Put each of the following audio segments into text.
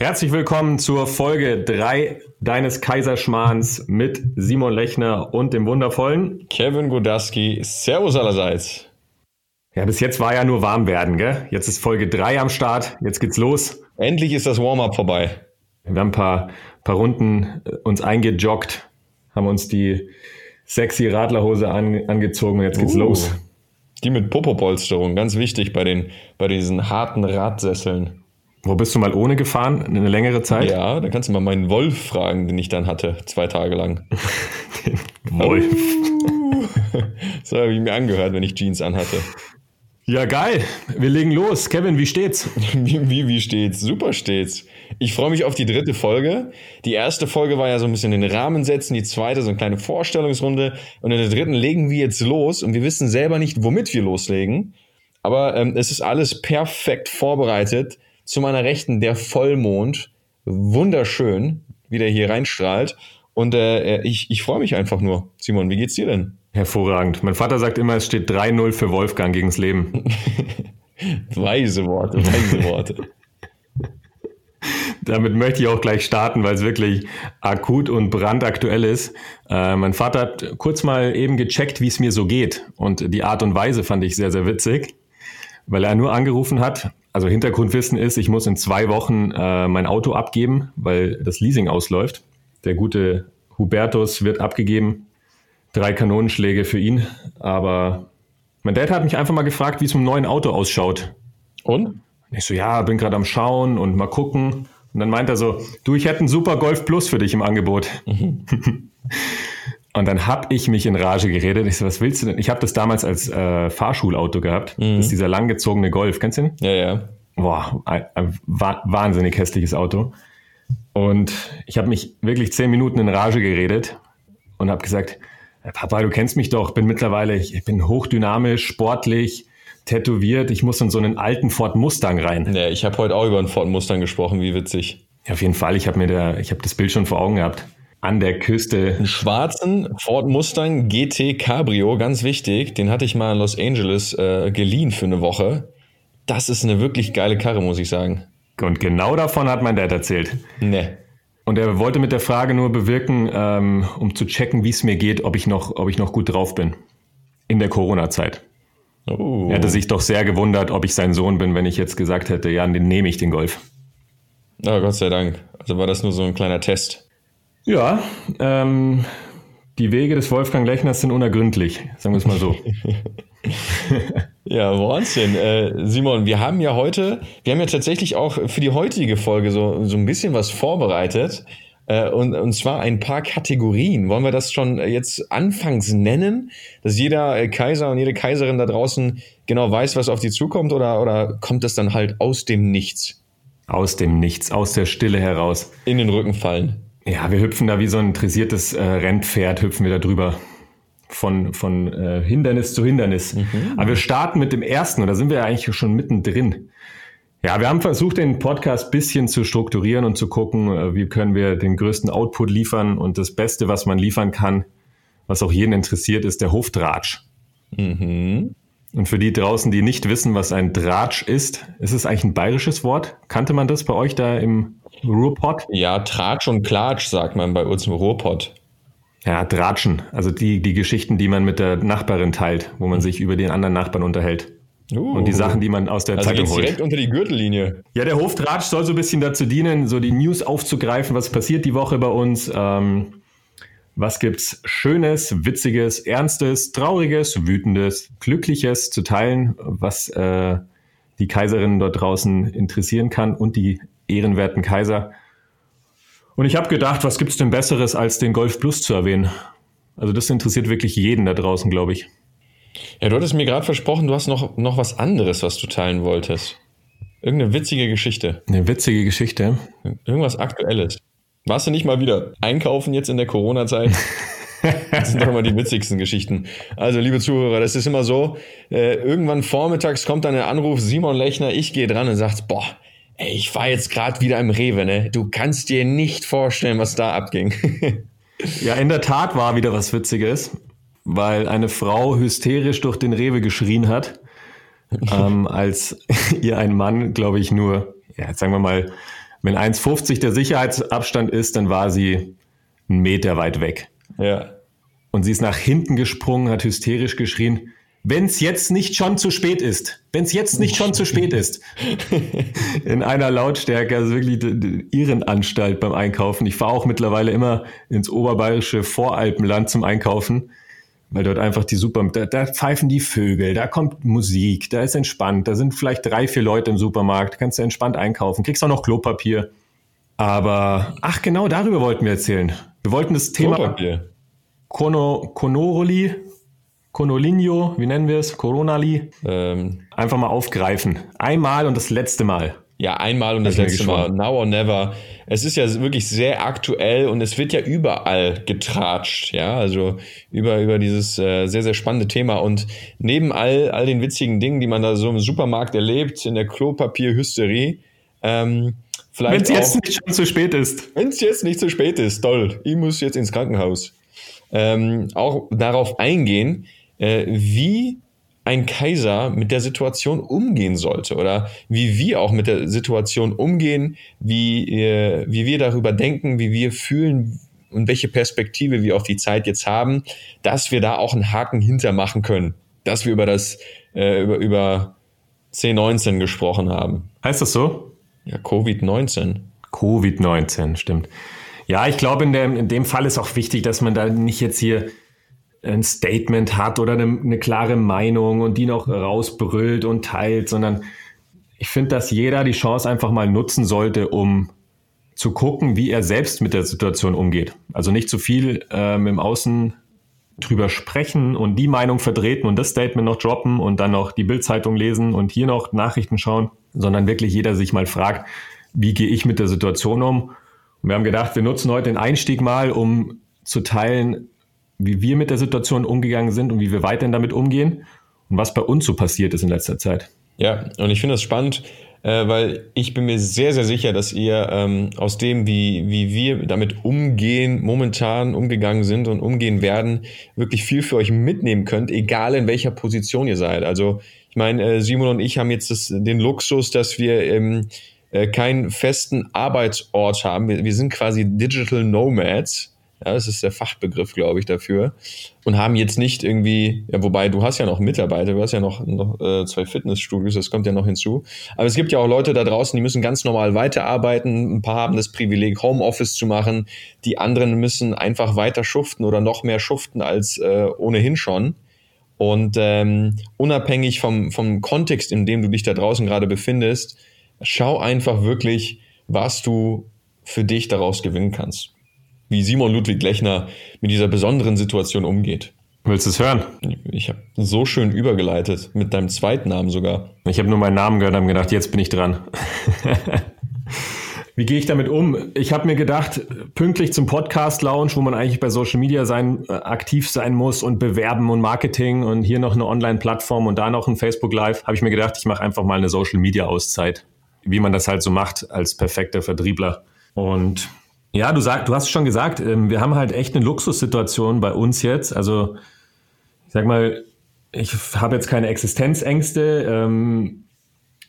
Herzlich willkommen zur Folge 3 deines Kaiserschmarrns mit Simon Lechner und dem wundervollen Kevin Godaski. Servus allerseits. Ja, bis jetzt war ja nur warm werden, gell? Jetzt ist Folge 3 am Start, jetzt geht's los. Endlich ist das Warm-up vorbei. Wir haben ein paar, paar Runden äh, uns eingejoggt, haben uns die sexy Radlerhose an, angezogen und jetzt geht's uh, los. Die mit Popopolsterung, ganz wichtig bei, den, bei diesen harten Radsesseln. Wo bist du mal ohne gefahren? Eine längere Zeit? Ja, da kannst du mal meinen Wolf fragen, den ich dann hatte, zwei Tage lang. den Wolf. so habe ich mir angehört, wenn ich Jeans anhatte. Ja, geil. Wir legen los. Kevin, wie steht's? wie, wie, wie steht's? Super steht's. Ich freue mich auf die dritte Folge. Die erste Folge war ja so ein bisschen den Rahmen setzen, die zweite so eine kleine Vorstellungsrunde. Und in der dritten legen wir jetzt los und wir wissen selber nicht, womit wir loslegen. Aber ähm, es ist alles perfekt vorbereitet. Zu meiner Rechten der Vollmond. Wunderschön, wie der hier reinstrahlt. Und äh, ich, ich freue mich einfach nur. Simon, wie geht's dir denn? Hervorragend. Mein Vater sagt immer, es steht 3-0 für Wolfgang gegens Leben. weise Worte, weise Worte. Damit möchte ich auch gleich starten, weil es wirklich akut und brandaktuell ist. Äh, mein Vater hat kurz mal eben gecheckt, wie es mir so geht. Und die Art und Weise fand ich sehr, sehr witzig, weil er nur angerufen hat. Also Hintergrundwissen ist, ich muss in zwei Wochen äh, mein Auto abgeben, weil das Leasing ausläuft. Der gute Hubertus wird abgegeben drei Kanonenschläge für ihn. Aber mein Dad hat mich einfach mal gefragt, wie es mit dem neuen Auto ausschaut. Und? Ich so, ja, bin gerade am Schauen und mal gucken. Und dann meint er so, du, ich hätte einen super Golf Plus für dich im Angebot. Mhm. und dann habe ich mich in Rage geredet. Ich so, was willst du denn? Ich habe das damals als äh, Fahrschulauto gehabt. Mhm. Das ist dieser langgezogene Golf. Kennst du den? Ja, ja. Boah, ein, ein wahnsinnig hässliches Auto. Und ich habe mich wirklich zehn Minuten in Rage geredet und habe gesagt, Papa, du kennst mich doch, bin mittlerweile, ich bin hochdynamisch, sportlich, tätowiert. Ich muss in so einen alten Ford Mustang rein. Ja, ich habe heute auch über einen Ford Mustang gesprochen, wie witzig. Ja, auf jeden Fall, ich habe mir da, ich habe das Bild schon vor Augen gehabt. An der Küste. Einen schwarzen Ford Mustang GT Cabrio, ganz wichtig. Den hatte ich mal in Los Angeles äh, geliehen für eine Woche. Das ist eine wirklich geile Karre, muss ich sagen. Und genau davon hat mein Dad erzählt. Ne. Und er wollte mit der Frage nur bewirken, ähm, um zu checken, wie es mir geht, ob ich noch, ob ich noch gut drauf bin. In der Corona-Zeit. Oh. Er hatte sich doch sehr gewundert, ob ich sein Sohn bin, wenn ich jetzt gesagt hätte, ja, den nehme ich den Golf. Oh, Gott sei Dank. Also war das nur so ein kleiner Test. Ja, ähm, die Wege des Wolfgang Lechners sind unergründlich, sagen wir es mal so. ja, Wahnsinn. Äh, Simon, wir haben ja heute, wir haben ja tatsächlich auch für die heutige Folge so, so ein bisschen was vorbereitet. Äh, und, und zwar ein paar Kategorien. Wollen wir das schon jetzt anfangs nennen, dass jeder Kaiser und jede Kaiserin da draußen genau weiß, was auf die zukommt, oder, oder kommt das dann halt aus dem Nichts? Aus dem Nichts, aus der Stille heraus. In den Rücken fallen. Ja, wir hüpfen da wie so ein dressiertes äh, Rennpferd, hüpfen wir da drüber. Von, von äh, Hindernis zu Hindernis. Mhm. Aber wir starten mit dem ersten und da sind wir ja eigentlich schon mittendrin. Ja, wir haben versucht, den Podcast bisschen zu strukturieren und zu gucken, äh, wie können wir den größten Output liefern. Und das Beste, was man liefern kann, was auch jeden interessiert, ist der Hoftratsch. Mhm. Und für die draußen, die nicht wissen, was ein Dratsch ist, ist es eigentlich ein bayerisches Wort? Kannte man das bei euch da im Ruhrpott? Ja, Tratsch und Klatsch sagt man bei uns im Ruhrpott. Ja, Dratschen. Also die, die Geschichten, die man mit der Nachbarin teilt, wo man sich über den anderen Nachbarn unterhält. Uh, und die Sachen, die man aus der also Zeitung holt. direkt unter die Gürtellinie. Ja, der Hoftratsch soll so ein bisschen dazu dienen, so die News aufzugreifen, was passiert die Woche bei uns. Ähm, was gibt's Schönes, Witziges, Ernstes, Trauriges, Wütendes, Glückliches zu teilen, was äh, die Kaiserin dort draußen interessieren kann und die ehrenwerten Kaiser. Und ich habe gedacht, was gibt's denn Besseres, als den Golf Plus zu erwähnen? Also das interessiert wirklich jeden da draußen, glaube ich. Ja, du hattest mir gerade versprochen, du hast noch, noch was anderes, was du teilen wolltest. Irgendeine witzige Geschichte. Eine witzige Geschichte? Irgendwas Aktuelles. Warst du nicht mal wieder einkaufen jetzt in der Corona-Zeit? Das sind doch immer die witzigsten Geschichten. Also, liebe Zuhörer, das ist immer so, äh, irgendwann vormittags kommt dann der Anruf, Simon Lechner, ich gehe dran und sagt, boah, ey, ich war jetzt gerade wieder im Rewe, ne? Du kannst dir nicht vorstellen, was da abging. ja, in der Tat war wieder was Witziges, weil eine Frau hysterisch durch den Rewe geschrien hat, ähm, als ihr ein Mann, glaube ich, nur, ja, sagen wir mal, Wenn 1,50 der Sicherheitsabstand ist, dann war sie einen Meter weit weg. Ja. Und sie ist nach hinten gesprungen, hat hysterisch geschrien, wenn es jetzt nicht schon zu spät ist, wenn es jetzt nicht schon zu spät ist. In einer Lautstärke, also wirklich Irrenanstalt beim Einkaufen. Ich fahre auch mittlerweile immer ins oberbayerische Voralpenland zum Einkaufen, weil dort einfach die super, da, da pfeifen die Vögel, da kommt Musik, da ist entspannt, da sind vielleicht drei, vier Leute im Supermarkt, kannst du entspannt einkaufen, kriegst auch noch Klopapier. Aber, ach genau, darüber wollten wir erzählen. Wir wollten das Thema Klopapier. Kono, Konoroli, Konolinho, wie nennen wir es? Coronali? Ähm, Einfach mal aufgreifen. Einmal und das letzte Mal. Ja, einmal und das letzte Mal. Now or never. Es ist ja wirklich sehr aktuell und es wird ja überall getratscht, ja, also über, über dieses äh, sehr, sehr spannende Thema. Und neben all, all den witzigen Dingen, die man da so im Supermarkt erlebt, in der Klopapierhysterie, ähm, vielleicht. Wenn es jetzt nicht schon zu spät ist. Wenn es jetzt nicht zu spät ist, toll. Ich muss jetzt ins Krankenhaus ähm, auch darauf eingehen, äh, wie ein Kaiser mit der Situation umgehen sollte oder wie wir auch mit der Situation umgehen, wie, äh, wie wir darüber denken, wie wir fühlen und welche Perspektive wir auf die Zeit jetzt haben, dass wir da auch einen Haken hintermachen können, dass wir über das äh, über, über C19 gesprochen haben. Heißt das so? Ja, Covid-19. Covid-19, stimmt. Ja, ich glaube, in, dem, in dem Fall ist auch wichtig, dass man da nicht jetzt hier ein Statement hat oder eine, eine klare Meinung und die noch rausbrüllt und teilt, sondern ich finde, dass jeder die Chance einfach mal nutzen sollte, um zu gucken, wie er selbst mit der Situation umgeht. Also nicht zu viel ähm, im Außen drüber sprechen und die Meinung vertreten und das Statement noch droppen und dann noch die Bildzeitung lesen und hier noch Nachrichten schauen, sondern wirklich jeder sich mal fragt, wie gehe ich mit der Situation um und wir haben gedacht, wir nutzen heute den Einstieg mal, um zu teilen, wie wir mit der Situation umgegangen sind und wie wir weiterhin damit umgehen und was bei uns so passiert ist in letzter Zeit. Ja, und ich finde das spannend, äh, weil ich bin mir sehr, sehr sicher, dass ihr ähm, aus dem, wie, wie wir damit umgehen, momentan umgegangen sind und umgehen werden, wirklich viel für euch mitnehmen könnt, egal in welcher Position ihr seid. Also ich meine, äh, Simon und ich haben jetzt das, den Luxus, dass wir ähm, äh, keinen festen Arbeitsort haben. Wir, wir sind quasi Digital Nomads. Ja, das ist der Fachbegriff, glaube ich, dafür. Und haben jetzt nicht irgendwie, ja, wobei du hast ja noch Mitarbeiter, du hast ja noch, noch äh, zwei Fitnessstudios, das kommt ja noch hinzu. Aber es gibt ja auch Leute da draußen, die müssen ganz normal weiterarbeiten. Ein paar haben das Privileg, Homeoffice zu machen. Die anderen müssen einfach weiter schuften oder noch mehr schuften als äh, ohnehin schon. Und ähm, unabhängig vom, vom Kontext, in dem du dich da draußen gerade befindest, schau einfach wirklich, was du für dich daraus gewinnen kannst. Wie Simon Ludwig Lechner mit dieser besonderen Situation umgeht. Willst du es hören? Ich habe so schön übergeleitet, mit deinem zweiten Namen sogar. Ich habe nur meinen Namen gehört und habe gedacht, jetzt bin ich dran. Wie gehe ich damit um? Ich habe mir gedacht, pünktlich zum Podcast Lounge, wo man eigentlich bei Social Media sein, äh, aktiv sein muss und bewerben und Marketing und hier noch eine Online-Plattform und da noch ein Facebook Live, habe ich mir gedacht, ich mache einfach mal eine Social Media Auszeit wie man das halt so macht als perfekter Vertriebler. Und ja, du sag, du hast schon gesagt, ähm, wir haben halt echt eine Luxussituation bei uns jetzt. Also ich sag mal, ich habe jetzt keine Existenzängste. Ähm,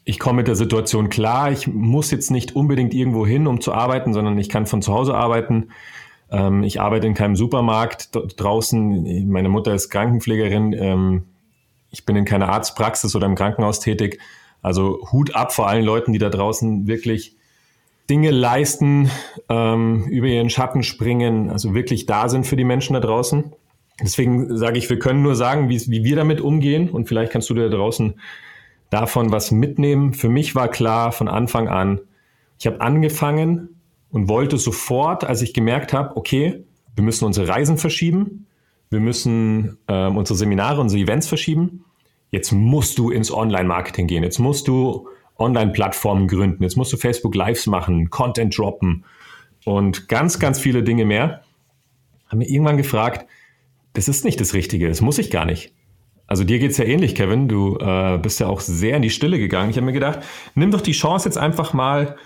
ich komme mit der Situation klar. Ich muss jetzt nicht unbedingt irgendwo hin, um zu arbeiten, sondern ich kann von zu Hause arbeiten. Ähm, ich arbeite in keinem Supermarkt draußen. Meine Mutter ist Krankenpflegerin. Ich bin in keiner Arztpraxis oder im Krankenhaus tätig. Also Hut ab vor allen Leuten, die da draußen wirklich Dinge leisten, ähm, über ihren Schatten springen, also wirklich da sind für die Menschen da draußen. Deswegen sage ich, wir können nur sagen, wie, wie wir damit umgehen und vielleicht kannst du da draußen davon was mitnehmen. Für mich war klar von Anfang an, ich habe angefangen und wollte sofort, als ich gemerkt habe, okay, wir müssen unsere Reisen verschieben, wir müssen ähm, unsere Seminare, unsere Events verschieben, jetzt musst du ins Online-Marketing gehen, jetzt musst du Online-Plattformen gründen, jetzt musst du Facebook Lives machen, Content droppen und ganz, ganz viele Dinge mehr. Haben mir irgendwann gefragt, das ist nicht das Richtige, das muss ich gar nicht. Also dir geht's ja ähnlich, Kevin. Du äh, bist ja auch sehr in die Stille gegangen. Ich habe mir gedacht, nimm doch die Chance jetzt einfach mal,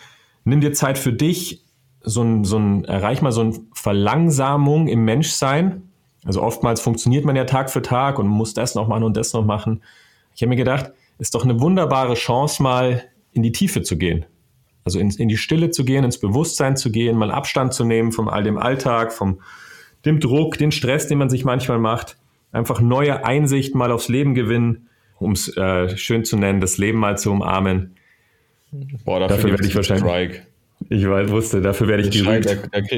nimm dir Zeit für dich, so ein, so ein, erreich mal so eine Verlangsamung im Menschsein, also oftmals funktioniert man ja Tag für Tag und muss das noch machen und das noch machen. Ich habe mir gedacht, ist doch eine wunderbare Chance, mal in die Tiefe zu gehen. Also in, in die Stille zu gehen, ins Bewusstsein zu gehen, mal Abstand zu nehmen von all dem Alltag, vom dem Druck, den Stress, den man sich manchmal macht. Einfach neue Einsicht mal aufs Leben gewinnen, um es äh, schön zu nennen, das Leben mal zu umarmen. Boah, dafür, dafür werde ich wahrscheinlich. Strike. Ich weiß, wusste, dafür werde ich die schreib,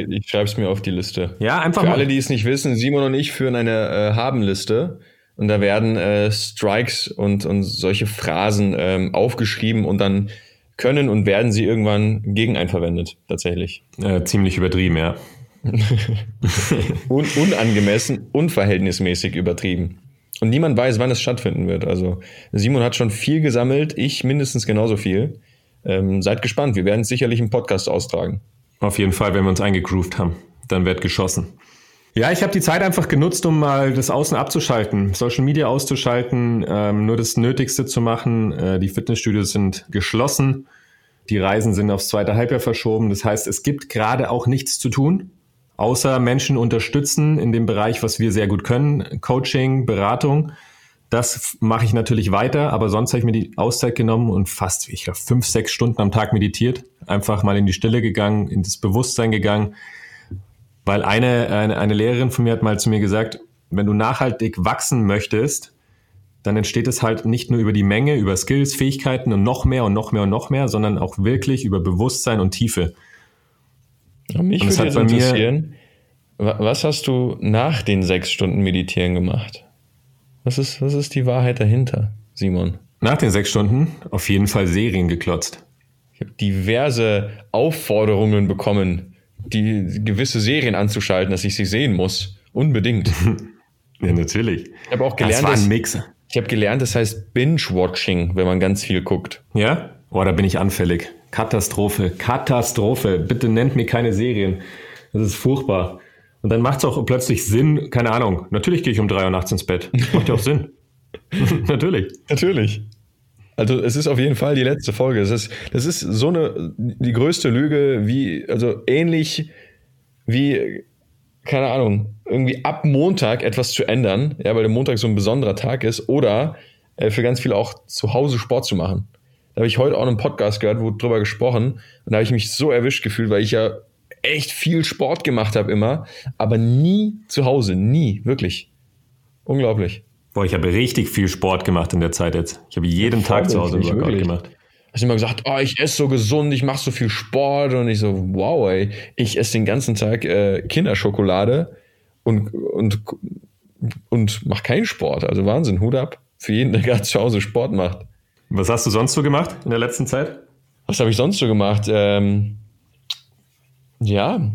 Ich schreibe es mir auf die Liste. Ja, einfach Für mal. alle, die es nicht wissen, Simon und ich führen eine äh, Haben-Liste. Und da werden äh, Strikes und, und solche Phrasen ähm, aufgeschrieben und dann können und werden sie irgendwann gegen einen verwendet, tatsächlich. Äh, ziemlich übertrieben, ja. Un unangemessen, unverhältnismäßig übertrieben. Und niemand weiß, wann es stattfinden wird. Also Simon hat schon viel gesammelt, ich mindestens genauso viel. Ähm, seid gespannt, wir werden es sicherlich im Podcast austragen. Auf jeden Fall, wenn wir uns eingegroovt haben, dann wird geschossen. Ja, ich habe die Zeit einfach genutzt, um mal das Außen abzuschalten, Social Media auszuschalten, ähm, nur das Nötigste zu machen. Äh, die Fitnessstudios sind geschlossen, die Reisen sind aufs zweite Halbjahr verschoben. Das heißt, es gibt gerade auch nichts zu tun, außer Menschen unterstützen in dem Bereich, was wir sehr gut können, Coaching, Beratung. Das mache ich natürlich weiter, aber sonst habe ich mir die Auszeit genommen und fast, ich glaube, fünf, sechs Stunden am Tag meditiert. Einfach mal in die Stille gegangen, in das Bewusstsein gegangen. Weil eine, eine, eine Lehrerin von mir hat mal zu mir gesagt, wenn du nachhaltig wachsen möchtest, dann entsteht es halt nicht nur über die Menge, über Skills, Fähigkeiten und noch mehr und noch mehr und noch mehr, sondern auch wirklich über Bewusstsein und Tiefe. Und mich würde jetzt interessieren, was hast du nach den sechs Stunden Meditieren gemacht? Was ist, was ist die Wahrheit dahinter, Simon? Nach den sechs Stunden auf jeden Fall Serien geklotzt. Ich habe diverse Aufforderungen bekommen, die gewisse Serien anzuschalten, dass ich sie sehen muss. Unbedingt. ja, natürlich. Ich habe auch gelernt, das war ein Mix. Ich habe gelernt, das heißt Binge-Watching, wenn man ganz viel guckt. Ja? Boah, da bin ich anfällig. Katastrophe, Katastrophe. Bitte nennt mir keine Serien. Das ist furchtbar. Und dann macht es auch plötzlich Sinn, keine Ahnung. Natürlich gehe ich um drei Uhr nachts ins Bett. Macht ja auch Sinn. Natürlich. Natürlich. Also es ist auf jeden Fall die letzte Folge. Das ist, das ist so eine die größte Lüge, wie, also ähnlich wie, keine Ahnung, irgendwie ab Montag etwas zu ändern, ja, weil der Montag so ein besonderer Tag ist, oder äh, für ganz viele auch zu Hause Sport zu machen. Da habe ich heute auch einen Podcast gehört, wo drüber gesprochen, und da habe ich mich so erwischt gefühlt, weil ich ja echt viel Sport gemacht habe immer, aber nie zu Hause, nie, wirklich. Unglaublich. Boah, ich habe richtig viel Sport gemacht in der Zeit jetzt. Ich habe jeden ja, Tag zu Hause Workout wirklich. gemacht. Hast immer gesagt, oh, ich esse so gesund, ich mache so viel Sport und ich so, wow, ey, ich esse den ganzen Tag äh, Kinderschokolade und, und, und mach keinen Sport. Also Wahnsinn, Hut ab für jeden, der gerade zu Hause Sport macht. Was hast du sonst so gemacht in der letzten Zeit? Was habe ich sonst so gemacht? Ähm, ja,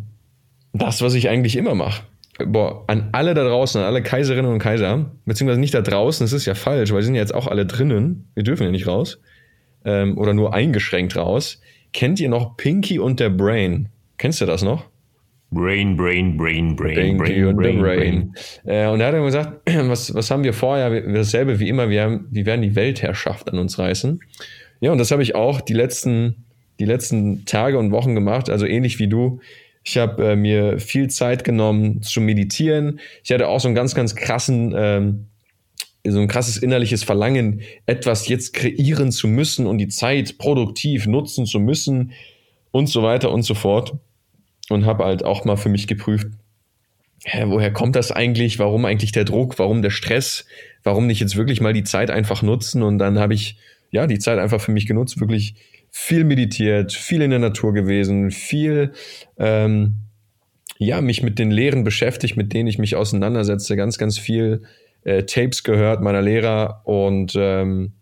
das, was ich eigentlich immer mache. Boah, an alle da draußen, an alle Kaiserinnen und Kaiser, beziehungsweise nicht da draußen, das ist ja falsch, weil sie sind ja jetzt auch alle drinnen. Wir dürfen ja nicht raus. Ähm, oder nur eingeschränkt raus. Kennt ihr noch Pinky und der Brain? Kennst du das noch? Brain, Brain, Brain, Brain, Pinky Brain, und Brain, Brain. Brain. Äh, und er hat dann gesagt, was, was haben wir vorher? Dasselbe wie immer, wir, haben, wir werden die Weltherrschaft an uns reißen. Ja, und das habe ich auch die letzten die letzten Tage und Wochen gemacht, also ähnlich wie du. Ich habe äh, mir viel Zeit genommen zu meditieren. Ich hatte auch so einen ganz, ganz krassen, ähm, so ein krasses innerliches Verlangen, etwas jetzt kreieren zu müssen und die Zeit produktiv nutzen zu müssen und so weiter und so fort. Und habe halt auch mal für mich geprüft, hä, woher kommt das eigentlich? Warum eigentlich der Druck? Warum der Stress? Warum nicht jetzt wirklich mal die Zeit einfach nutzen? Und dann habe ich ja die Zeit einfach für mich genutzt, wirklich viel meditiert, viel in der Natur gewesen, viel ähm, ja, mich mit den Lehren beschäftigt, mit denen ich mich auseinandersetze, ganz, ganz viel äh, Tapes gehört meiner Lehrer und ähm,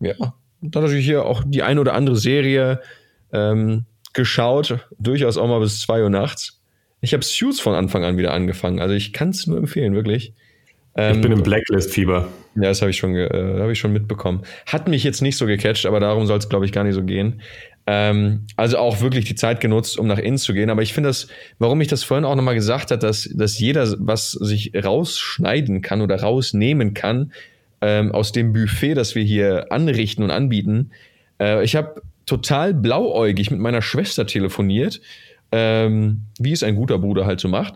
ja, dann natürlich hier auch die eine oder andere Serie ähm, geschaut, durchaus auch mal bis zwei Uhr nachts. Ich habe Suits von Anfang an wieder angefangen, also ich kann es nur empfehlen, wirklich. Ähm, ich bin im Blacklist-Fieber. Ja, das habe ich, schon, äh, hab ich schon mitbekommen. Hat mich jetzt nicht so gecatcht, aber darum soll es, glaube ich, gar nicht so gehen. Ähm, also auch wirklich die Zeit genutzt, um nach innen zu gehen. Aber ich finde das, warum ich das vorhin auch nochmal gesagt habe, dass, dass jeder was sich rausschneiden kann oder rausnehmen kann ähm, aus dem Buffet, das wir hier anrichten und anbieten. Äh, ich habe total blauäugig mit meiner Schwester telefoniert, ähm, wie es ein guter Bruder halt so macht.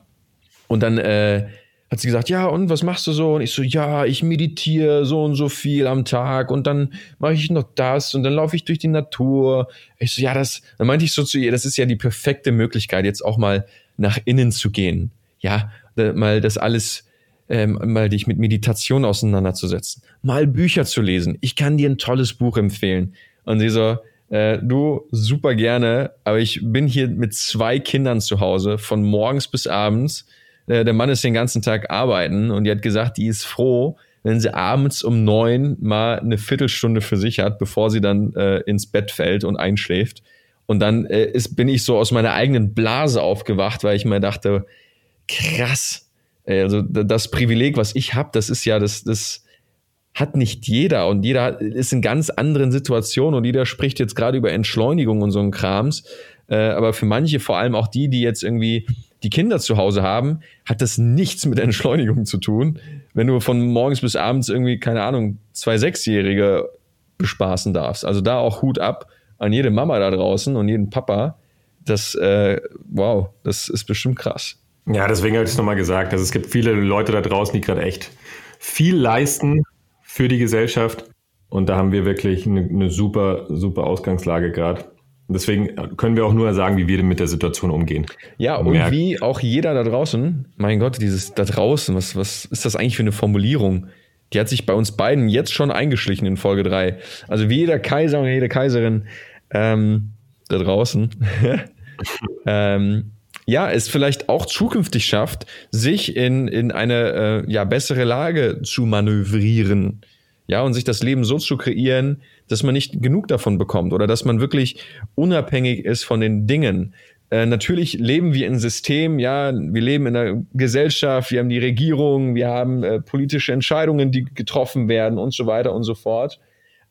Und dann äh, hat sie gesagt, ja, und was machst du so? Und ich so, ja, ich meditiere so und so viel am Tag und dann mache ich noch das und dann laufe ich durch die Natur. Ich so, ja, das, dann meinte ich so zu ihr, das ist ja die perfekte Möglichkeit, jetzt auch mal nach innen zu gehen. Ja, mal das alles, ähm, mal dich mit Meditation auseinanderzusetzen, mal Bücher zu lesen. Ich kann dir ein tolles Buch empfehlen. Und sie so, äh, du, super gerne, aber ich bin hier mit zwei Kindern zu Hause, von morgens bis abends. Äh, der Mann ist den ganzen Tag arbeiten und die hat gesagt, die ist froh, wenn sie abends um neun mal eine Viertelstunde für sich hat, bevor sie dann äh, ins Bett fällt und einschläft. Und dann äh, ist, bin ich so aus meiner eigenen Blase aufgewacht, weil ich mir dachte, krass, also das Privileg, was ich habe, das ist ja das, das, hat nicht jeder und jeder ist in ganz anderen Situationen und jeder spricht jetzt gerade über Entschleunigung und so ein Krams. Äh, aber für manche, vor allem auch die, die jetzt irgendwie die Kinder zu Hause haben, hat das nichts mit Entschleunigung zu tun. Wenn du von morgens bis abends irgendwie, keine Ahnung, zwei Sechsjährige bespaßen darfst. Also da auch Hut ab an jede Mama da draußen und jeden Papa. Das, äh, wow, das ist bestimmt krass. Ja, deswegen habe ich es nochmal gesagt. Also es gibt viele Leute da draußen, die gerade echt viel leisten für die Gesellschaft. Und da haben wir wirklich eine, eine super, super Ausgangslage gerade. Deswegen können wir auch nur sagen, wie wir mit der Situation umgehen. Ja, und, und wie auch jeder da draußen, mein Gott, dieses da draußen, was, was ist das eigentlich für eine Formulierung? Die hat sich bei uns beiden jetzt schon eingeschlichen in Folge 3. Also wie jeder Kaiser und jede Kaiserin ähm, da draußen, ähm, ja, es vielleicht auch zukünftig schafft, sich in, in eine äh, ja, bessere Lage zu manövrieren. Ja, und sich das Leben so zu kreieren, dass man nicht genug davon bekommt oder dass man wirklich unabhängig ist von den Dingen. Äh, natürlich leben wir in System, ja, wir leben in einer Gesellschaft, wir haben die Regierung, wir haben äh, politische Entscheidungen, die getroffen werden und so weiter und so fort.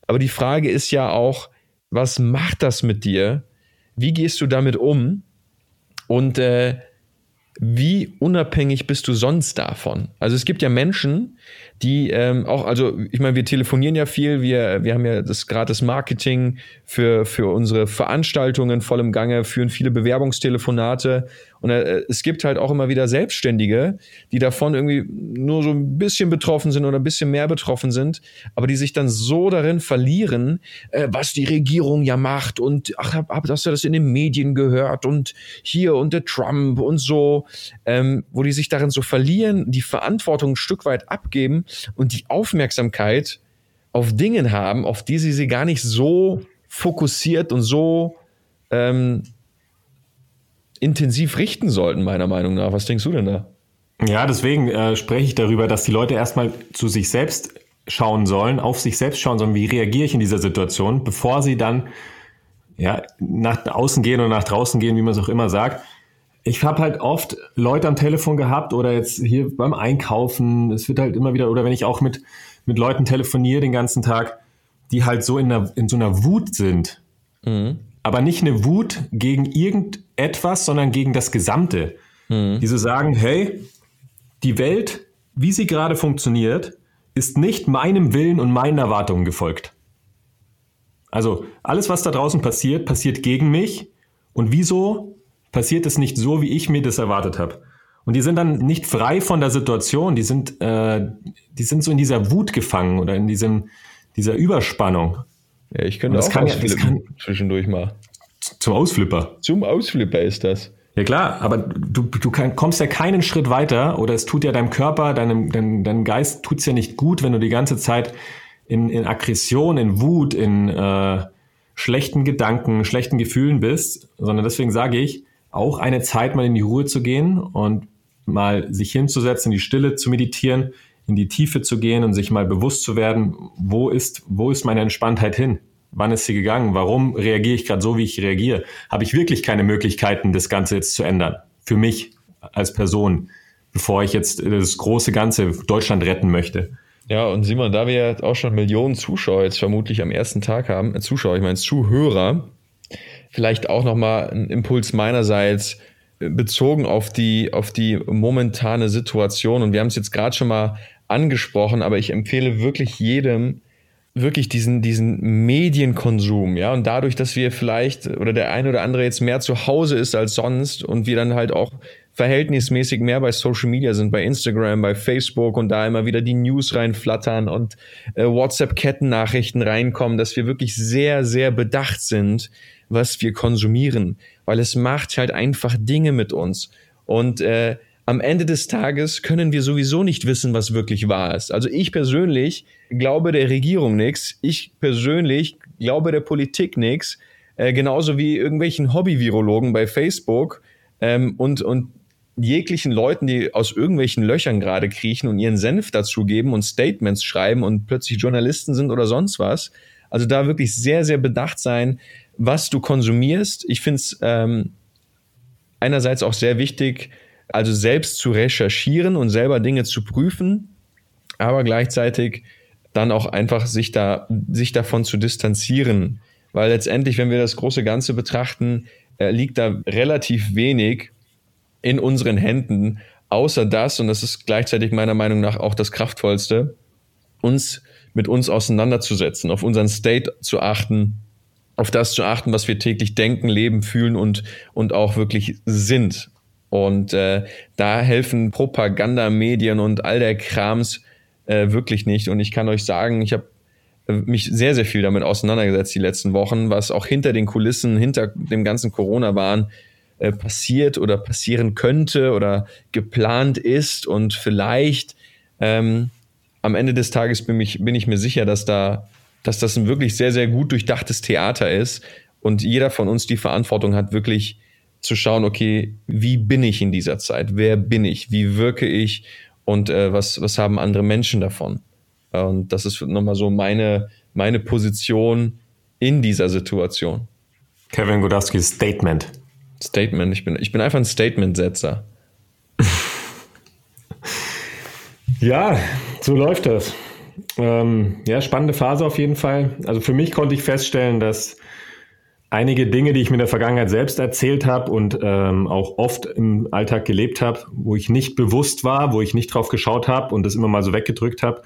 Aber die Frage ist ja auch, was macht das mit dir? Wie gehst du damit um? Und äh, wie unabhängig bist du sonst davon? Also es gibt ja Menschen, die ähm, auch, also ich meine, wir telefonieren ja viel, wir, wir haben ja das gratis Marketing für, für unsere Veranstaltungen voll im Gange, führen viele Bewerbungstelefonate. Und äh, es gibt halt auch immer wieder Selbstständige, die davon irgendwie nur so ein bisschen betroffen sind oder ein bisschen mehr betroffen sind, aber die sich dann so darin verlieren, äh, was die Regierung ja macht und ach, hab, hab, hast du das in den Medien gehört und hier und der Trump und so, ähm, wo die sich darin so verlieren, die Verantwortung ein Stück weit abgeben und die Aufmerksamkeit auf Dingen haben, auf die sie sie gar nicht so fokussiert und so ähm, intensiv richten sollten, meiner Meinung nach. Was denkst du denn da? Ja, deswegen äh, spreche ich darüber, dass die Leute erstmal zu sich selbst schauen sollen, auf sich selbst schauen sollen, wie reagiere ich in dieser Situation, bevor sie dann ja, nach außen gehen oder nach draußen gehen, wie man es auch immer sagt ich habe halt oft Leute am Telefon gehabt oder jetzt hier beim Einkaufen. Es wird halt immer wieder, oder wenn ich auch mit, mit Leuten telefoniere den ganzen Tag, die halt so in, einer, in so einer Wut sind. Mhm. Aber nicht eine Wut gegen irgendetwas, sondern gegen das Gesamte. Mhm. Die so sagen, hey, die Welt, wie sie gerade funktioniert, ist nicht meinem Willen und meinen Erwartungen gefolgt. Also alles, was da draußen passiert, passiert gegen mich. Und wieso passiert es nicht so, wie ich mir das erwartet habe. Und die sind dann nicht frei von der Situation, die sind, äh, die sind so in dieser Wut gefangen oder in diesem, dieser Überspannung. Ja, ich könnte das auch kann ja, das kann, zwischendurch mal. Zum Ausflipper. Zum Ausflipper ist das. Ja klar, aber du, du kann, kommst ja keinen Schritt weiter oder es tut ja deinem Körper, deinem, deinem, deinem Geist tut's ja nicht gut, wenn du die ganze Zeit in, in Aggression, in Wut, in äh, schlechten Gedanken, schlechten Gefühlen bist, sondern deswegen sage ich, auch eine Zeit, mal in die Ruhe zu gehen und mal sich hinzusetzen, in die Stille zu meditieren, in die Tiefe zu gehen und sich mal bewusst zu werden, wo ist, wo ist meine Entspanntheit hin? Wann ist sie gegangen? Warum reagiere ich gerade so, wie ich reagiere? Habe ich wirklich keine Möglichkeiten, das Ganze jetzt zu ändern? Für mich als Person, bevor ich jetzt das große Ganze Deutschland retten möchte. Ja, und Simon, da wir auch schon Millionen Zuschauer jetzt vermutlich am ersten Tag haben, äh, Zuschauer, ich meine Zuhörer, vielleicht auch nochmal ein Impuls meinerseits äh, bezogen auf die, auf die momentane Situation. Und wir haben es jetzt gerade schon mal angesprochen, aber ich empfehle wirklich jedem, wirklich diesen, diesen Medienkonsum, ja, und dadurch, dass wir vielleicht oder der eine oder andere jetzt mehr zu Hause ist als sonst und wir dann halt auch verhältnismäßig mehr bei Social Media sind, bei Instagram, bei Facebook und da immer wieder die News reinflattern und äh, WhatsApp-Kettennachrichten reinkommen, dass wir wirklich sehr, sehr bedacht sind, was wir konsumieren, weil es macht halt einfach Dinge mit uns. Und äh, am Ende des Tages können wir sowieso nicht wissen, was wirklich wahr ist. Also ich persönlich glaube der Regierung nichts. Ich persönlich glaube der Politik nichts. Äh, genauso wie irgendwelchen Hobby-Virologen bei Facebook ähm, und, und jeglichen Leuten, die aus irgendwelchen Löchern gerade kriechen und ihren Senf dazugeben und Statements schreiben und plötzlich Journalisten sind oder sonst was. Also da wirklich sehr, sehr bedacht sein, was du konsumierst. Ich finde es ähm, einerseits auch sehr wichtig, also selbst zu recherchieren und selber Dinge zu prüfen, aber gleichzeitig dann auch einfach sich da, sich davon zu distanzieren. Weil letztendlich, wenn wir das große Ganze betrachten, äh, liegt da relativ wenig in unseren Händen, außer das, und das ist gleichzeitig meiner Meinung nach auch das Kraftvollste, uns mit uns auseinanderzusetzen, auf unseren State zu achten, auf das zu achten, was wir täglich denken, leben, fühlen und, und auch wirklich sind. Und äh, da helfen Propagandamedien und all der Krams äh, wirklich nicht. Und ich kann euch sagen, ich habe äh, mich sehr, sehr viel damit auseinandergesetzt die letzten Wochen, was auch hinter den Kulissen, hinter dem ganzen Corona-Wahn äh, passiert oder passieren könnte oder geplant ist. Und vielleicht ähm, am Ende des Tages bin ich, bin ich mir sicher, dass da, dass das ein wirklich sehr, sehr gut durchdachtes Theater ist und jeder von uns die Verantwortung hat, wirklich zu schauen, okay, wie bin ich in dieser Zeit? Wer bin ich? Wie wirke ich? Und äh, was, was haben andere Menschen davon? Und das ist nochmal so meine, meine Position in dieser Situation. Kevin Godowskis Statement. Statement. Ich bin, ich bin einfach ein Statement-Setzer. ja, so läuft das. Ähm, ja, spannende Phase auf jeden Fall. Also für mich konnte ich feststellen, dass einige Dinge, die ich mir in der Vergangenheit selbst erzählt habe und ähm, auch oft im Alltag gelebt habe, wo ich nicht bewusst war, wo ich nicht drauf geschaut habe und das immer mal so weggedrückt habe,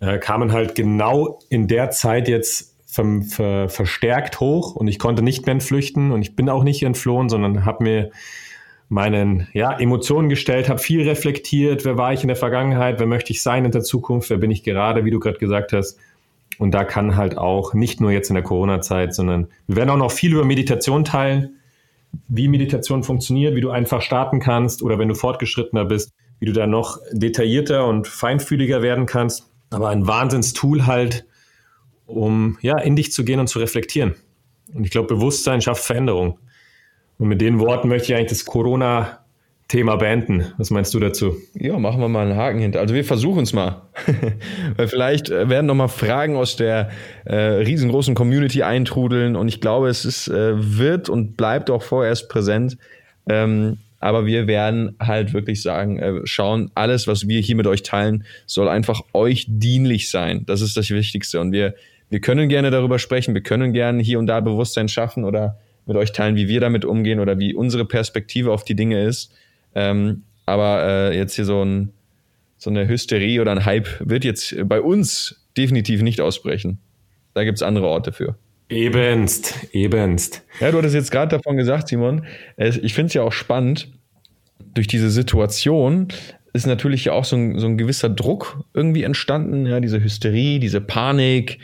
äh, kamen halt genau in der Zeit jetzt ver ver verstärkt hoch und ich konnte nicht mehr entflüchten und ich bin auch nicht entflohen, sondern habe mir meinen ja, Emotionen gestellt, habe viel reflektiert, wer war ich in der Vergangenheit, wer möchte ich sein in der Zukunft, wer bin ich gerade, wie du gerade gesagt hast. Und da kann halt auch nicht nur jetzt in der Corona-Zeit, sondern wir werden auch noch viel über Meditation teilen, wie Meditation funktioniert, wie du einfach starten kannst oder wenn du fortgeschrittener bist, wie du da noch detaillierter und feinfühliger werden kannst. Aber ein Wahnsinnstool halt, um ja, in dich zu gehen und zu reflektieren. Und ich glaube, Bewusstsein schafft Veränderung. Und mit den Worten möchte ich eigentlich das Corona-Thema beenden. Was meinst du dazu? Ja, machen wir mal einen Haken hinter. Also wir versuchen es mal. Weil vielleicht äh, werden noch mal Fragen aus der äh, riesengroßen Community eintrudeln. Und ich glaube, es ist, äh, wird und bleibt auch vorerst präsent. Ähm, aber wir werden halt wirklich sagen, äh, schauen, alles, was wir hier mit euch teilen, soll einfach euch dienlich sein. Das ist das Wichtigste. Und wir wir können gerne darüber sprechen, wir können gerne hier und da Bewusstsein schaffen oder mit euch teilen, wie wir damit umgehen oder wie unsere Perspektive auf die Dinge ist. Ähm, aber äh, jetzt hier so, ein, so eine Hysterie oder ein Hype wird jetzt bei uns definitiv nicht ausbrechen. Da gibt es andere Orte für. Ebenst, ebenst. Ja, du hattest jetzt gerade davon gesagt, Simon. Ich finde es ja auch spannend, durch diese Situation ist natürlich ja auch so ein, so ein gewisser Druck irgendwie entstanden, ja, diese Hysterie, diese Panik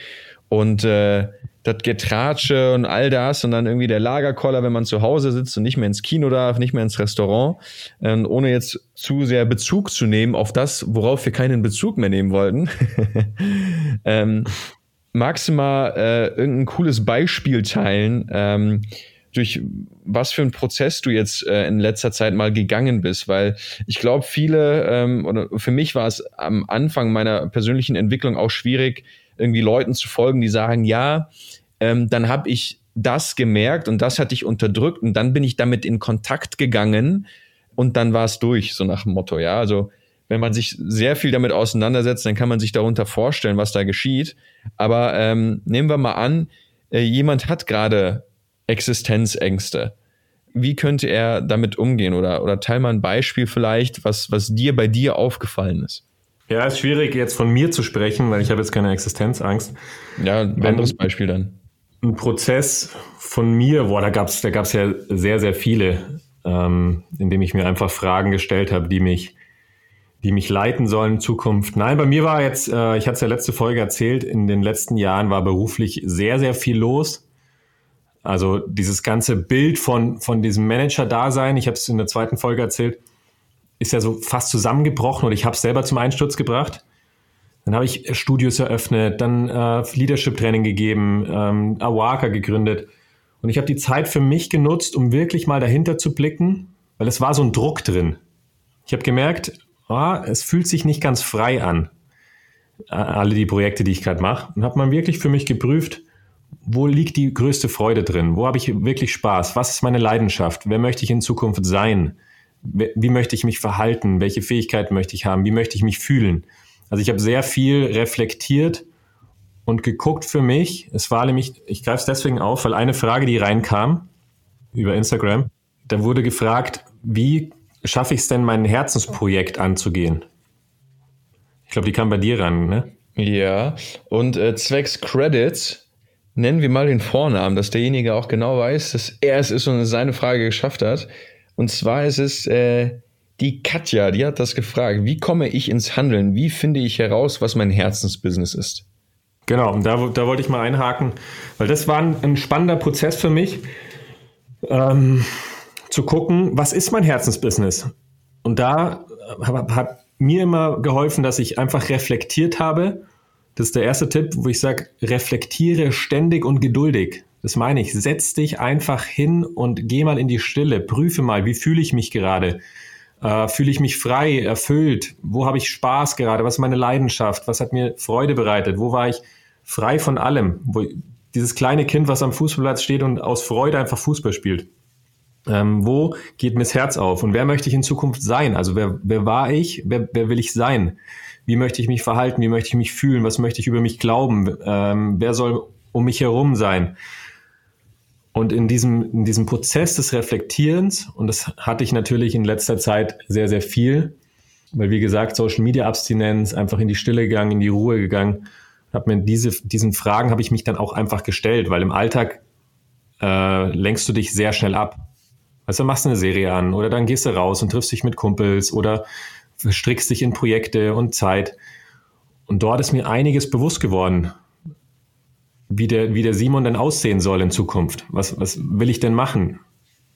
und äh, das Getratsche und all das und dann irgendwie der Lagerkoller, wenn man zu Hause sitzt und nicht mehr ins Kino darf, nicht mehr ins Restaurant, äh, ohne jetzt zu sehr Bezug zu nehmen auf das, worauf wir keinen Bezug mehr nehmen wollten. ähm, magst du mal äh, irgendein cooles Beispiel teilen, ähm, durch was für einen Prozess du jetzt äh, in letzter Zeit mal gegangen bist, weil ich glaube, viele ähm, oder für mich war es am Anfang meiner persönlichen Entwicklung auch schwierig, irgendwie Leuten zu folgen, die sagen, ja, ähm, dann habe ich das gemerkt und das hatte ich unterdrückt und dann bin ich damit in Kontakt gegangen und dann war es durch, so nach dem Motto, ja. Also wenn man sich sehr viel damit auseinandersetzt, dann kann man sich darunter vorstellen, was da geschieht. Aber ähm, nehmen wir mal an, äh, jemand hat gerade Existenzängste. Wie könnte er damit umgehen? Oder, oder teil mal ein Beispiel vielleicht, was, was dir bei dir aufgefallen ist. Ja, ist schwierig jetzt von mir zu sprechen, weil ich habe jetzt keine Existenzangst. Ja, ein anderes Beispiel dann. Ein Prozess von mir, boah, da gab es da gab's ja sehr, sehr viele. ähm, indem ich mir einfach Fragen gestellt habe, die mich, die mich leiten sollen in Zukunft. Nein, bei mir war jetzt, äh, ich hatte es ja letzte Folge erzählt, in den letzten Jahren war beruflich sehr, sehr viel los. Also dieses ganze Bild von, von diesem Manager-Dasein, ich habe es in der zweiten Folge erzählt, ist ja so fast zusammengebrochen und ich habe es selber zum Einsturz gebracht. Dann habe ich Studios eröffnet, dann äh, Leadership-Training gegeben, ähm, Awaka gegründet. Und ich habe die Zeit für mich genutzt, um wirklich mal dahinter zu blicken, weil es war so ein Druck drin. Ich habe gemerkt, oh, es fühlt sich nicht ganz frei an, alle die Projekte, die ich gerade mache. Und habe mal wirklich für mich geprüft, wo liegt die größte Freude drin? Wo habe ich wirklich Spaß? Was ist meine Leidenschaft? Wer möchte ich in Zukunft sein? Wie möchte ich mich verhalten? Welche Fähigkeiten möchte ich haben? Wie möchte ich mich fühlen? Also ich habe sehr viel reflektiert und geguckt für mich. Es war nämlich, ich greife es deswegen auf, weil eine Frage, die reinkam über Instagram, da wurde gefragt, wie schaffe ich es denn, mein Herzensprojekt anzugehen? Ich glaube, die kam bei dir ran, ne? Ja, und äh, zwecks Credits nennen wir mal den Vornamen, dass derjenige auch genau weiß, dass er es ist und seine Frage geschafft hat. Und zwar ist es äh, die Katja, die hat das gefragt. Wie komme ich ins Handeln? Wie finde ich heraus, was mein Herzensbusiness ist? Genau, und da, da wollte ich mal einhaken, weil das war ein, ein spannender Prozess für mich, ähm, zu gucken, was ist mein Herzensbusiness? Und da hat, hat mir immer geholfen, dass ich einfach reflektiert habe. Das ist der erste Tipp, wo ich sage, reflektiere ständig und geduldig. Das meine ich, setz dich einfach hin und geh mal in die Stille, prüfe mal, wie fühle ich mich gerade? Äh, fühle ich mich frei, erfüllt? Wo habe ich Spaß gerade? Was ist meine Leidenschaft? Was hat mir Freude bereitet? Wo war ich frei von allem? Wo, dieses kleine Kind, was am Fußballplatz steht und aus Freude einfach Fußball spielt. Ähm, wo geht mir das Herz auf? Und wer möchte ich in Zukunft sein? Also wer, wer war ich? Wer, wer will ich sein? Wie möchte ich mich verhalten? Wie möchte ich mich fühlen? Was möchte ich über mich glauben? Ähm, wer soll um mich herum sein? Und in diesem, in diesem Prozess des Reflektierens, und das hatte ich natürlich in letzter Zeit sehr, sehr viel, weil wie gesagt, Social Media Abstinenz, einfach in die Stille gegangen, in die Ruhe gegangen, habe mir diese, diesen Fragen habe ich mich dann auch einfach gestellt, weil im Alltag äh, lenkst du dich sehr schnell ab. Also machst du eine Serie an oder dann gehst du raus und triffst dich mit Kumpels oder strickst dich in Projekte und Zeit. Und dort ist mir einiges bewusst geworden, wie der, wie der Simon denn aussehen soll in Zukunft. Was, was will ich denn machen?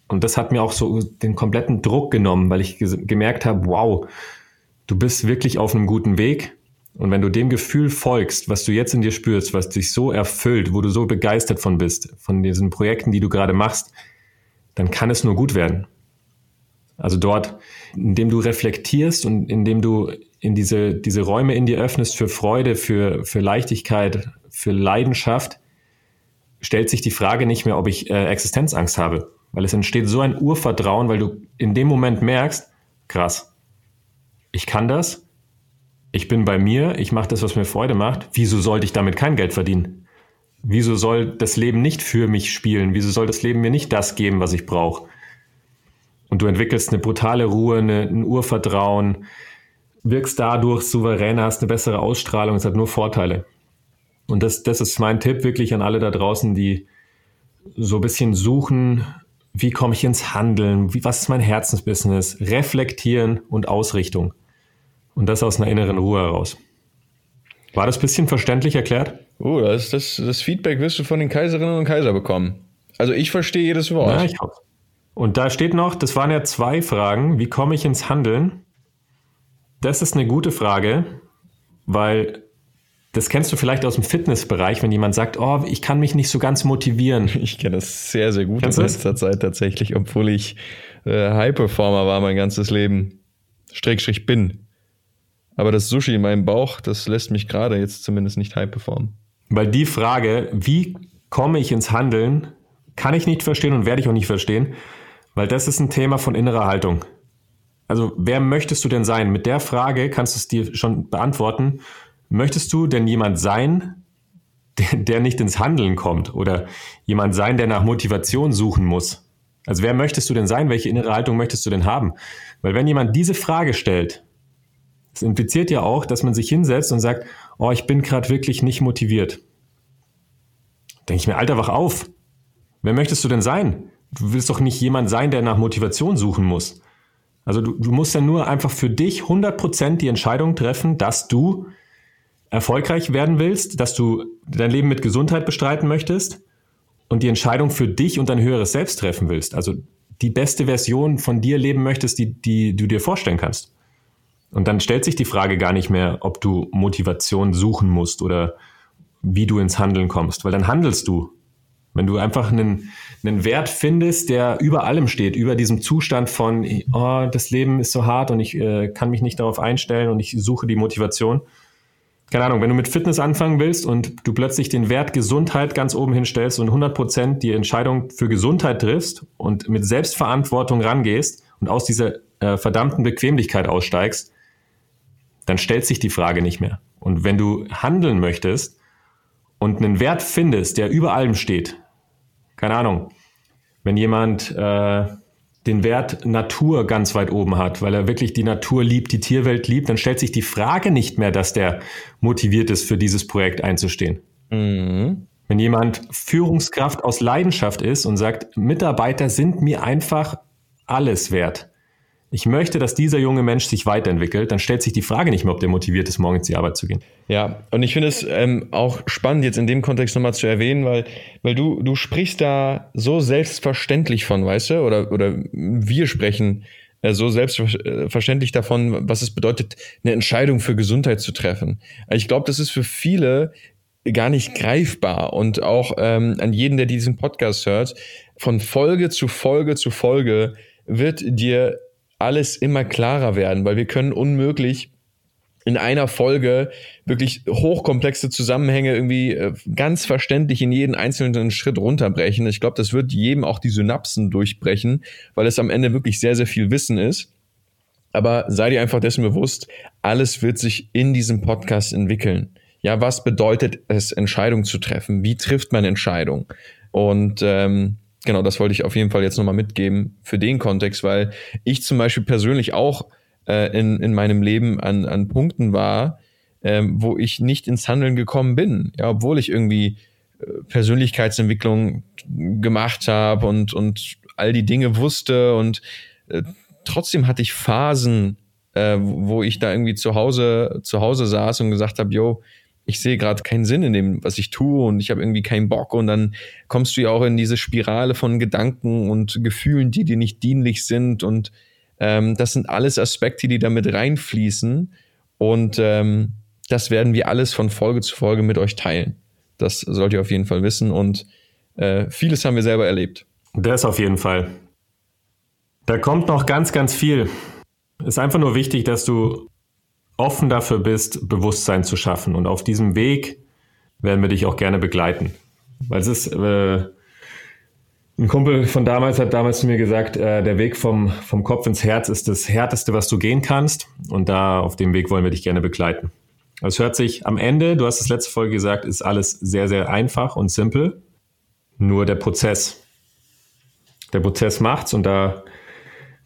Und das hat mir auch so den kompletten Druck genommen, weil ich gemerkt habe, wow, du bist wirklich auf einem guten Weg. Und wenn du dem Gefühl folgst, was du jetzt in dir spürst, was dich so erfüllt, wo du so begeistert von bist, von diesen Projekten, die du gerade machst, dann kann es nur gut werden. Also dort, indem du reflektierst und indem du in diese, diese Räume in dir öffnest für Freude, für, für Leichtigkeit, für Leidenschaft, stellt sich die Frage nicht mehr, ob ich äh, Existenzangst habe. Weil es entsteht so ein Urvertrauen, weil du in dem Moment merkst, krass, ich kann das, ich bin bei mir, ich mache das, was mir Freude macht. Wieso sollte ich damit kein Geld verdienen? Wieso soll das Leben nicht für mich spielen? Wieso soll das Leben mir nicht das geben, was ich brauche? Und du entwickelst eine brutale Ruhe, eine, ein Urvertrauen, wirkst dadurch souveräner, hast eine bessere Ausstrahlung, es hat nur Vorteile. Und das, das ist mein Tipp wirklich an alle da draußen, die so ein bisschen suchen, wie komme ich ins Handeln, wie, was ist mein Herzensbusiness, reflektieren und Ausrichtung. Und das aus einer inneren Ruhe heraus. War das ein bisschen verständlich erklärt? Oh, das, das, das Feedback wirst du von den Kaiserinnen und Kaiser bekommen. Also ich verstehe jedes Wort. Ja, ich auch. Und da steht noch, das waren ja zwei Fragen. Wie komme ich ins Handeln? Das ist eine gute Frage, weil das kennst du vielleicht aus dem Fitnessbereich, wenn jemand sagt, oh, ich kann mich nicht so ganz motivieren. Ich kenne das sehr, sehr gut Kennst in letzter das? Zeit tatsächlich, obwohl ich äh, High-Performer war mein ganzes Leben. Strickstrich bin. Aber das Sushi in meinem Bauch, das lässt mich gerade jetzt zumindest nicht high performen. Weil die Frage, wie komme ich ins Handeln, kann ich nicht verstehen und werde ich auch nicht verstehen, weil das ist ein Thema von innerer Haltung. Also wer möchtest du denn sein? Mit der Frage kannst du es dir schon beantworten. Möchtest du denn jemand sein, der, der nicht ins Handeln kommt oder jemand sein, der nach Motivation suchen muss? Also wer möchtest du denn sein? Welche innere Haltung möchtest du denn haben? Weil wenn jemand diese Frage stellt, das impliziert ja auch, dass man sich hinsetzt und sagt, oh, ich bin gerade wirklich nicht motiviert. Denke ich mir, Alter, wach auf. Wer möchtest du denn sein? Du willst doch nicht jemand sein, der nach Motivation suchen muss. Also du, du musst ja nur einfach für dich 100% die Entscheidung treffen, dass du erfolgreich werden willst, dass du dein Leben mit Gesundheit bestreiten möchtest und die Entscheidung für dich und dein höheres Selbst treffen willst. Also die beste Version von dir leben möchtest, die, die du dir vorstellen kannst. Und dann stellt sich die Frage gar nicht mehr, ob du Motivation suchen musst oder wie du ins Handeln kommst, weil dann handelst du. Wenn du einfach einen, einen Wert findest, der über allem steht, über diesem Zustand von, oh, das Leben ist so hart und ich äh, kann mich nicht darauf einstellen und ich suche die Motivation. Keine Ahnung, wenn du mit Fitness anfangen willst und du plötzlich den Wert Gesundheit ganz oben hinstellst und 100% die Entscheidung für Gesundheit triffst und mit Selbstverantwortung rangehst und aus dieser äh, verdammten Bequemlichkeit aussteigst, dann stellt sich die Frage nicht mehr. Und wenn du handeln möchtest und einen Wert findest, der über allem steht, keine Ahnung, wenn jemand äh, den Wert Natur ganz weit oben hat, weil er wirklich die Natur liebt, die Tierwelt liebt, dann stellt sich die Frage nicht mehr, dass der motiviert ist, für dieses Projekt einzustehen. Mhm. Wenn jemand Führungskraft aus Leidenschaft ist und sagt, Mitarbeiter sind mir einfach alles wert, ich möchte, dass dieser junge Mensch sich weiterentwickelt, dann stellt sich die Frage nicht mehr, ob der motiviert ist, morgens die Arbeit zu gehen. Ja, und ich finde es ähm, auch spannend, jetzt in dem Kontext nochmal zu erwähnen, weil, weil du, du sprichst da so selbstverständlich von, weißt du, oder, oder wir sprechen äh, so selbstverständlich davon, was es bedeutet, eine Entscheidung für Gesundheit zu treffen. Ich glaube, das ist für viele gar nicht greifbar und auch ähm, an jeden, der diesen Podcast hört, von Folge zu Folge zu Folge wird dir alles immer klarer werden, weil wir können unmöglich in einer Folge wirklich hochkomplexe Zusammenhänge irgendwie äh, ganz verständlich in jeden einzelnen Schritt runterbrechen. Ich glaube, das wird jedem auch die Synapsen durchbrechen, weil es am Ende wirklich sehr, sehr viel Wissen ist. Aber sei dir einfach dessen bewusst, alles wird sich in diesem Podcast entwickeln. Ja, was bedeutet es, Entscheidungen zu treffen? Wie trifft man Entscheidungen? Und ähm, genau, das wollte ich auf jeden Fall jetzt nochmal mitgeben für den Kontext, weil ich zum Beispiel persönlich auch äh, in, in meinem Leben an, an Punkten war, ähm, wo ich nicht ins Handeln gekommen bin. Ja, obwohl ich irgendwie äh, Persönlichkeitsentwicklung gemacht habe und, und all die Dinge wusste und äh, trotzdem hatte ich Phasen, äh, wo ich da irgendwie zu Hause, zu Hause saß und gesagt habe, yo, ich sehe gerade keinen Sinn in dem, was ich tue und ich habe irgendwie keinen Bock und dann kommst du ja auch in diese Spirale von Gedanken und Gefühlen, die dir nicht dienlich sind und ähm, das sind alles Aspekte, die damit reinfließen und ähm, das werden wir alles von Folge zu Folge mit euch teilen. Das sollt ihr auf jeden Fall wissen und äh, vieles haben wir selber erlebt. Das auf jeden Fall. Da kommt noch ganz, ganz viel. Ist einfach nur wichtig, dass du offen dafür bist, Bewusstsein zu schaffen. Und auf diesem Weg werden wir dich auch gerne begleiten. Weil es ist, äh, ein Kumpel von damals hat damals zu mir gesagt, äh, der Weg vom, vom Kopf ins Herz ist das Härteste, was du gehen kannst. Und da auf dem Weg wollen wir dich gerne begleiten. Es hört sich am Ende, du hast es letzte Folge gesagt, ist alles sehr, sehr einfach und simpel. Nur der Prozess. Der Prozess macht's und da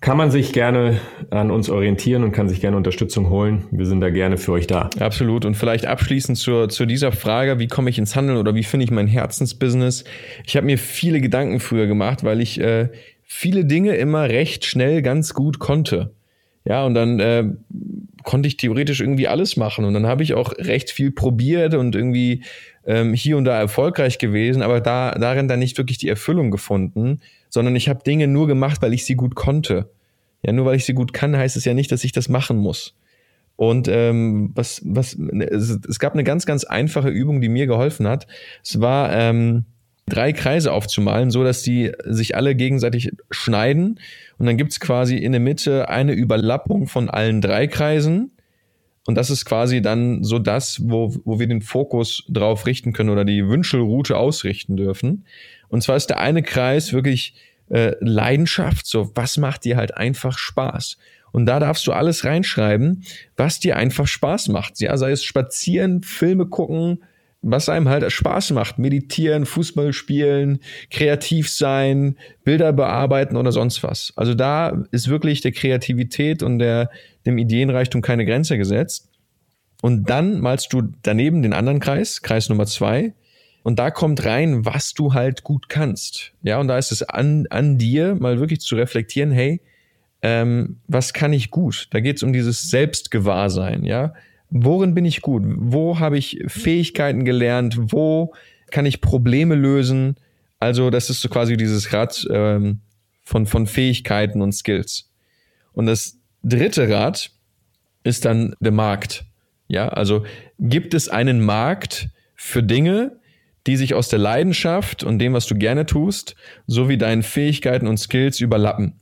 kann man sich gerne an uns orientieren und kann sich gerne Unterstützung holen. Wir sind da gerne für euch da. Absolut. Und vielleicht abschließend zur, zu dieser Frage, wie komme ich ins Handeln oder wie finde ich mein Herzensbusiness? Ich habe mir viele Gedanken früher gemacht, weil ich äh, viele Dinge immer recht schnell ganz gut konnte. Ja, und dann äh, konnte ich theoretisch irgendwie alles machen. Und dann habe ich auch recht viel probiert und irgendwie ähm, hier und da erfolgreich gewesen, aber da, darin dann nicht wirklich die Erfüllung gefunden sondern ich habe Dinge nur gemacht, weil ich sie gut konnte. Ja, nur weil ich sie gut kann, heißt es ja nicht, dass ich das machen muss. Und ähm, was, was, es, es gab eine ganz, ganz einfache Übung, die mir geholfen hat. Es war ähm, drei Kreise aufzumalen, so dass die sich alle gegenseitig schneiden. Und dann gibt's quasi in der Mitte eine Überlappung von allen drei Kreisen. Und das ist quasi dann so das, wo, wo wir den Fokus drauf richten können oder die Wünschelroute ausrichten dürfen. Und zwar ist der eine Kreis wirklich äh, Leidenschaft, so was macht dir halt einfach Spaß. Und da darfst du alles reinschreiben, was dir einfach Spaß macht. Ja, sei es spazieren, Filme gucken, was einem halt Spaß macht. Meditieren, Fußball spielen, kreativ sein, Bilder bearbeiten oder sonst was. Also da ist wirklich der Kreativität und der, dem Ideenreichtum keine Grenze gesetzt. Und dann malst du daneben den anderen Kreis, Kreis Nummer zwei, Und da kommt rein, was du halt gut kannst. Ja, und da ist es an, an dir, mal wirklich zu reflektieren, hey, ähm, was kann ich gut? Da geht es um dieses Selbstgewahrsein, ja. Worin bin ich gut? Wo habe ich Fähigkeiten gelernt? Wo kann ich Probleme lösen? Also, das ist so quasi dieses Rad ähm, von, von Fähigkeiten und Skills. Und das dritte Rad ist dann der Markt. Ja, also gibt es einen Markt für Dinge, die sich aus der Leidenschaft und dem, was du gerne tust, sowie deinen Fähigkeiten und Skills überlappen.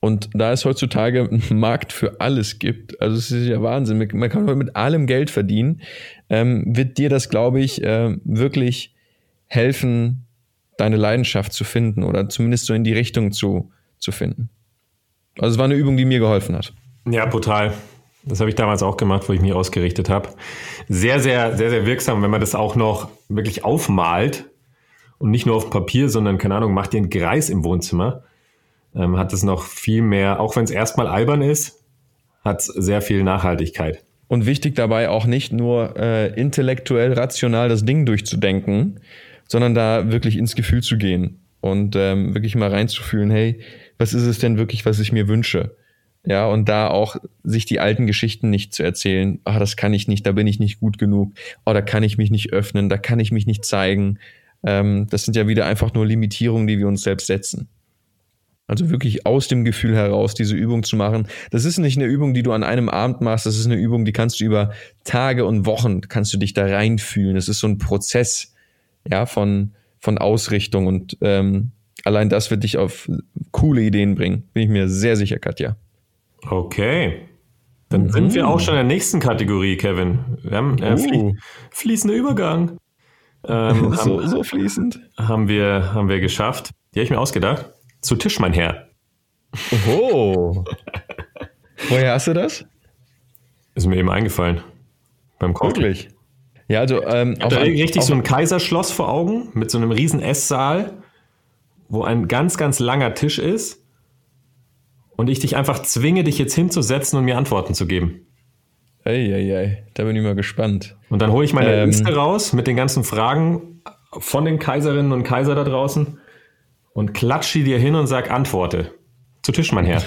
Und da es heutzutage einen Markt für alles gibt, also es ist ja Wahnsinn, man kann mit allem Geld verdienen, ähm, wird dir das, glaube ich, äh, wirklich helfen, deine Leidenschaft zu finden oder zumindest so in die Richtung zu, zu finden. Also es war eine Übung, die mir geholfen hat. Ja, brutal. Das habe ich damals auch gemacht, wo ich mich ausgerichtet habe. Sehr, sehr, sehr, sehr wirksam, wenn man das auch noch wirklich aufmalt und nicht nur auf Papier, sondern, keine Ahnung, macht dir einen Kreis im Wohnzimmer, ähm, hat es noch viel mehr, auch wenn es erstmal albern ist, hat es sehr viel Nachhaltigkeit. Und wichtig dabei auch nicht nur äh, intellektuell, rational das Ding durchzudenken, sondern da wirklich ins Gefühl zu gehen und ähm, wirklich mal reinzufühlen, hey, was ist es denn wirklich, was ich mir wünsche? Ja, und da auch sich die alten Geschichten nicht zu erzählen, ah, das kann ich nicht, da bin ich nicht gut genug, oh, da kann ich mich nicht öffnen, da kann ich mich nicht zeigen. Ähm, das sind ja wieder einfach nur Limitierungen, die wir uns selbst setzen. Also wirklich aus dem Gefühl heraus diese Übung zu machen. Das ist nicht eine Übung, die du an einem Abend machst, das ist eine Übung, die kannst du über Tage und Wochen, kannst du dich da reinfühlen. Das ist so ein Prozess, ja, von, von Ausrichtung und ähm, allein das wird dich auf coole Ideen bringen. Bin ich mir sehr sicher, Katja. Okay. Dann mhm. sind wir auch schon in der nächsten Kategorie, Kevin. Wir haben äh, uh. fließender Übergang. Ähm, so, haben, so fließend. Haben wir, haben wir geschafft. Die habe ich mir ausgedacht. Zu Tisch, mein Herr. Oh. Woher hast du das? Ist mir eben eingefallen. Beim Kochen. Wirklich? Ja, also ähm, ich da richtig so ein Kaiserschloss vor Augen mit so einem riesen Esssaal, wo ein ganz, ganz langer Tisch ist und ich dich einfach zwinge, dich jetzt hinzusetzen und mir Antworten zu geben. Eieiei, da bin ich mal gespannt. Und dann hole ich meine ähm, Liste raus mit den ganzen Fragen von den Kaiserinnen und Kaiser da draußen und klatsche dir hin und sag Antworte. Zu Tisch, mein Herr.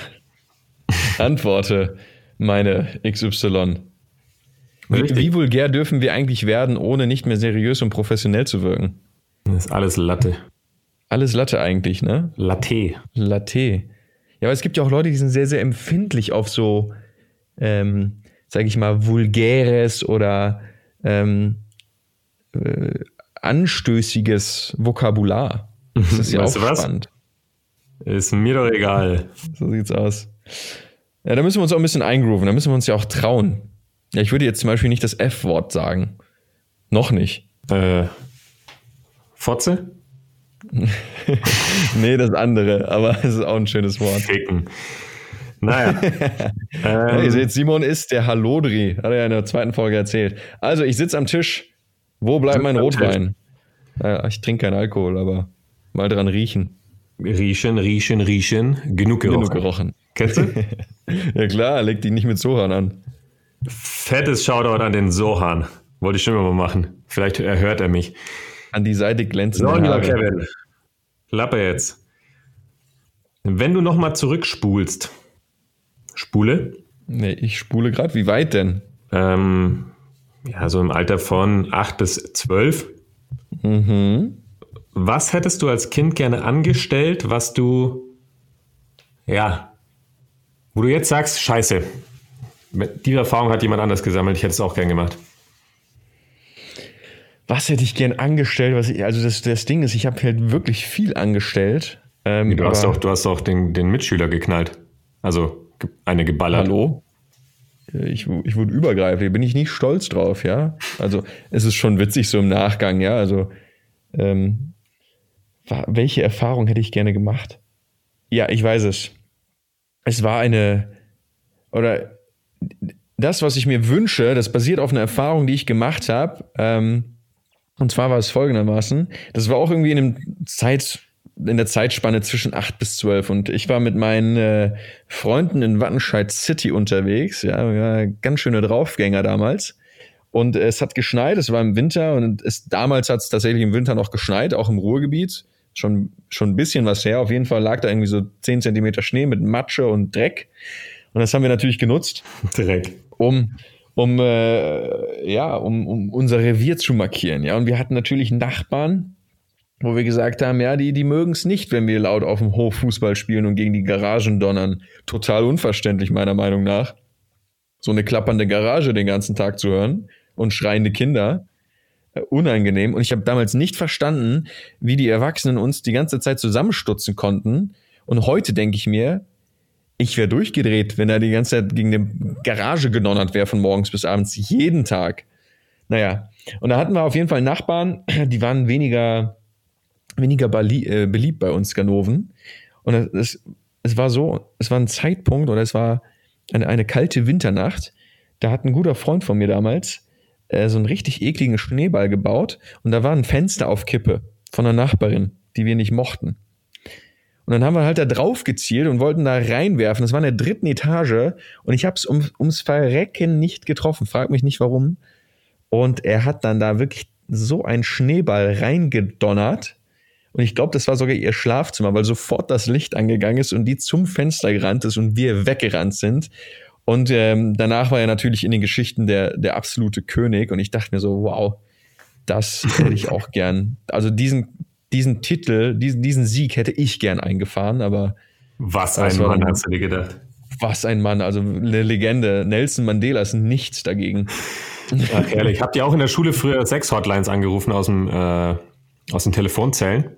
Antworte, meine XY. Richtig. Wie vulgär dürfen wir eigentlich werden, ohne nicht mehr seriös und professionell zu wirken? Das ist alles Latte. Alles Latte eigentlich, ne? Latte. Latte. Ja, aber es gibt ja auch Leute, die sind sehr, sehr empfindlich auf so, ähm, sage ich mal, vulgäres oder ähm, äh, anstößiges Vokabular. Das ist ja auch spannend. Ist mir doch egal. So sieht's aus. Ja, da müssen wir uns auch ein bisschen eingrooven. Da müssen wir uns ja auch trauen. Ja, ich würde jetzt zum Beispiel nicht das F-Wort sagen. Noch nicht. Äh, Fotze? nee, das andere, aber es ist auch ein schönes Wort. Ficken. Naja. ähm, ihr seht, Simon ist der Hallodri, hat er ja in der zweiten Folge erzählt. Also, ich sitze am Tisch. Wo bleibt mein Rotwein? Ja, ich trinke keinen Alkohol, aber mal dran riechen. Riechen, riechen, riechen. Genug gerochen. Genug gerochen. Kennst du? ja klar, leg die nicht mit Sohan an. Fettes Shoutout an den Sohan. Wollte ich schon immer mal machen. Vielleicht erhört er mich. An die Seite glänzen. So, lieber Kevin. Klappe jetzt. Wenn du nochmal zurückspulst. Spule? Nee, ich spule gerade. Wie weit denn? Ähm, ja, so im Alter von 8 bis 12. Mhm. Was hättest du als Kind gerne angestellt, was du, ja, wo du jetzt sagst, scheiße, die Erfahrung hat jemand anders gesammelt, ich hätte es auch gern gemacht was hätte ich gern angestellt? Was ich, also das, das Ding ist, ich habe halt wirklich viel angestellt. Ähm, du, hast doch, du hast doch den, den Mitschüler geknallt. Also eine geballert. Hallo? Ich, ich wurde übergreifend, bin ich nicht stolz drauf, ja. Also es ist schon witzig so im Nachgang, ja. Also ähm, welche Erfahrung hätte ich gerne gemacht? Ja, ich weiß es. Es war eine oder das, was ich mir wünsche, das basiert auf einer Erfahrung, die ich gemacht habe. Ähm, und zwar war es folgendermaßen, das war auch irgendwie in einem Zeit, in der Zeitspanne zwischen acht bis zwölf und ich war mit meinen äh, Freunden in Wattenscheid City unterwegs, ja, ja, ganz schöne Draufgänger damals. Und es hat geschneit, es war im Winter und es, damals hat es tatsächlich im Winter noch geschneit, auch im Ruhrgebiet. Schon, schon ein bisschen was her. Auf jeden Fall lag da irgendwie so 10 Zentimeter Schnee mit Matsche und Dreck. Und das haben wir natürlich genutzt. Dreck. Um, um, äh, ja, um, um unser Revier zu markieren. Ja, und wir hatten natürlich Nachbarn, wo wir gesagt haben, ja, die, die mögen es nicht, wenn wir laut auf dem Hof Fußball spielen und gegen die Garagen donnern. Total unverständlich, meiner Meinung nach. So eine klappernde Garage den ganzen Tag zu hören und schreiende Kinder. Äh, unangenehm. Und ich habe damals nicht verstanden, wie die Erwachsenen uns die ganze Zeit zusammenstutzen konnten. Und heute denke ich mir, ich wäre durchgedreht, wenn er die ganze Zeit gegen eine Garage gedonnert wäre von morgens bis abends, jeden Tag. Naja, und da hatten wir auf jeden Fall Nachbarn, die waren weniger, weniger äh, beliebt bei uns Ganoven. Und es, es war so, es war ein Zeitpunkt oder es war eine, eine kalte Winternacht. Da hat ein guter Freund von mir damals äh, so einen richtig ekligen Schneeball gebaut und da war ein Fenster auf Kippe von einer Nachbarin, die wir nicht mochten. Und dann haben wir halt da drauf gezielt und wollten da reinwerfen. Das war in der dritten Etage und ich habe es um, ums Verrecken nicht getroffen. Frag mich nicht warum. Und er hat dann da wirklich so einen Schneeball reingedonnert. Und ich glaube, das war sogar ihr Schlafzimmer, weil sofort das Licht angegangen ist und die zum Fenster gerannt ist und wir weggerannt sind. Und ähm, danach war er natürlich in den Geschichten der, der absolute König. Und ich dachte mir so, wow, das hätte ich auch gern. Also diesen, diesen Titel, diesen, diesen Sieg hätte ich gern eingefahren, aber. Was ein Mann, dann, hast du dir gedacht. Was ein Mann, also eine Legende. Nelson Mandela ist nichts dagegen. Ach, ehrlich. Habt ihr auch in der Schule früher Sex-Hotlines angerufen aus, dem, äh, aus den Telefonzellen?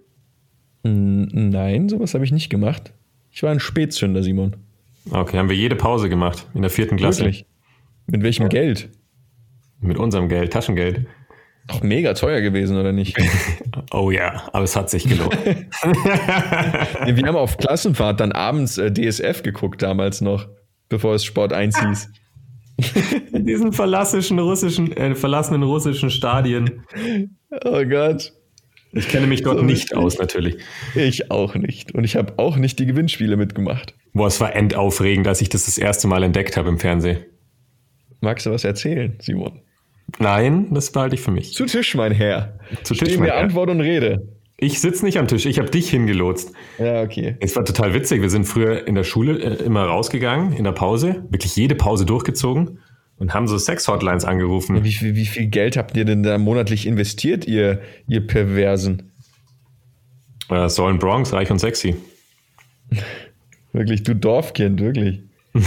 Nein, sowas habe ich nicht gemacht. Ich war ein Spätzünder, Simon. Okay, haben wir jede Pause gemacht in der vierten Klasse. Wirklich? Mit welchem ja. Geld? Mit unserem Geld, Taschengeld. Doch mega teuer gewesen, oder nicht? oh ja, aber es hat sich gelohnt. wir haben auf Klassenfahrt dann abends äh, DSF geguckt, damals noch, bevor es Sport 1 hieß. In diesen verlassenen russischen, äh, verlassenen russischen Stadien. Oh Gott. Ich kenne mich dort so nicht aus, natürlich. Ich auch nicht. Und ich habe auch nicht die Gewinnspiele mitgemacht. Boah, es war endaufregend, als ich das das erste Mal entdeckt habe im Fernsehen. Magst du was erzählen, Simon? Nein, das behalte ich für mich. Zu Tisch, mein Herr. Zu Tisch, Steh mir Herr. Antwort und Rede. Ich sitze nicht am Tisch, ich habe dich hingelotst. Ja, okay. Es war total witzig. Wir sind früher in der Schule äh, immer rausgegangen, in der Pause, wirklich jede Pause durchgezogen und haben so Sex-Hotlines angerufen. Wie viel, wie viel Geld habt ihr denn da monatlich investiert, ihr, ihr Perversen? Äh, Sollen Bronx, reich und sexy. wirklich, du Dorfkind, wirklich.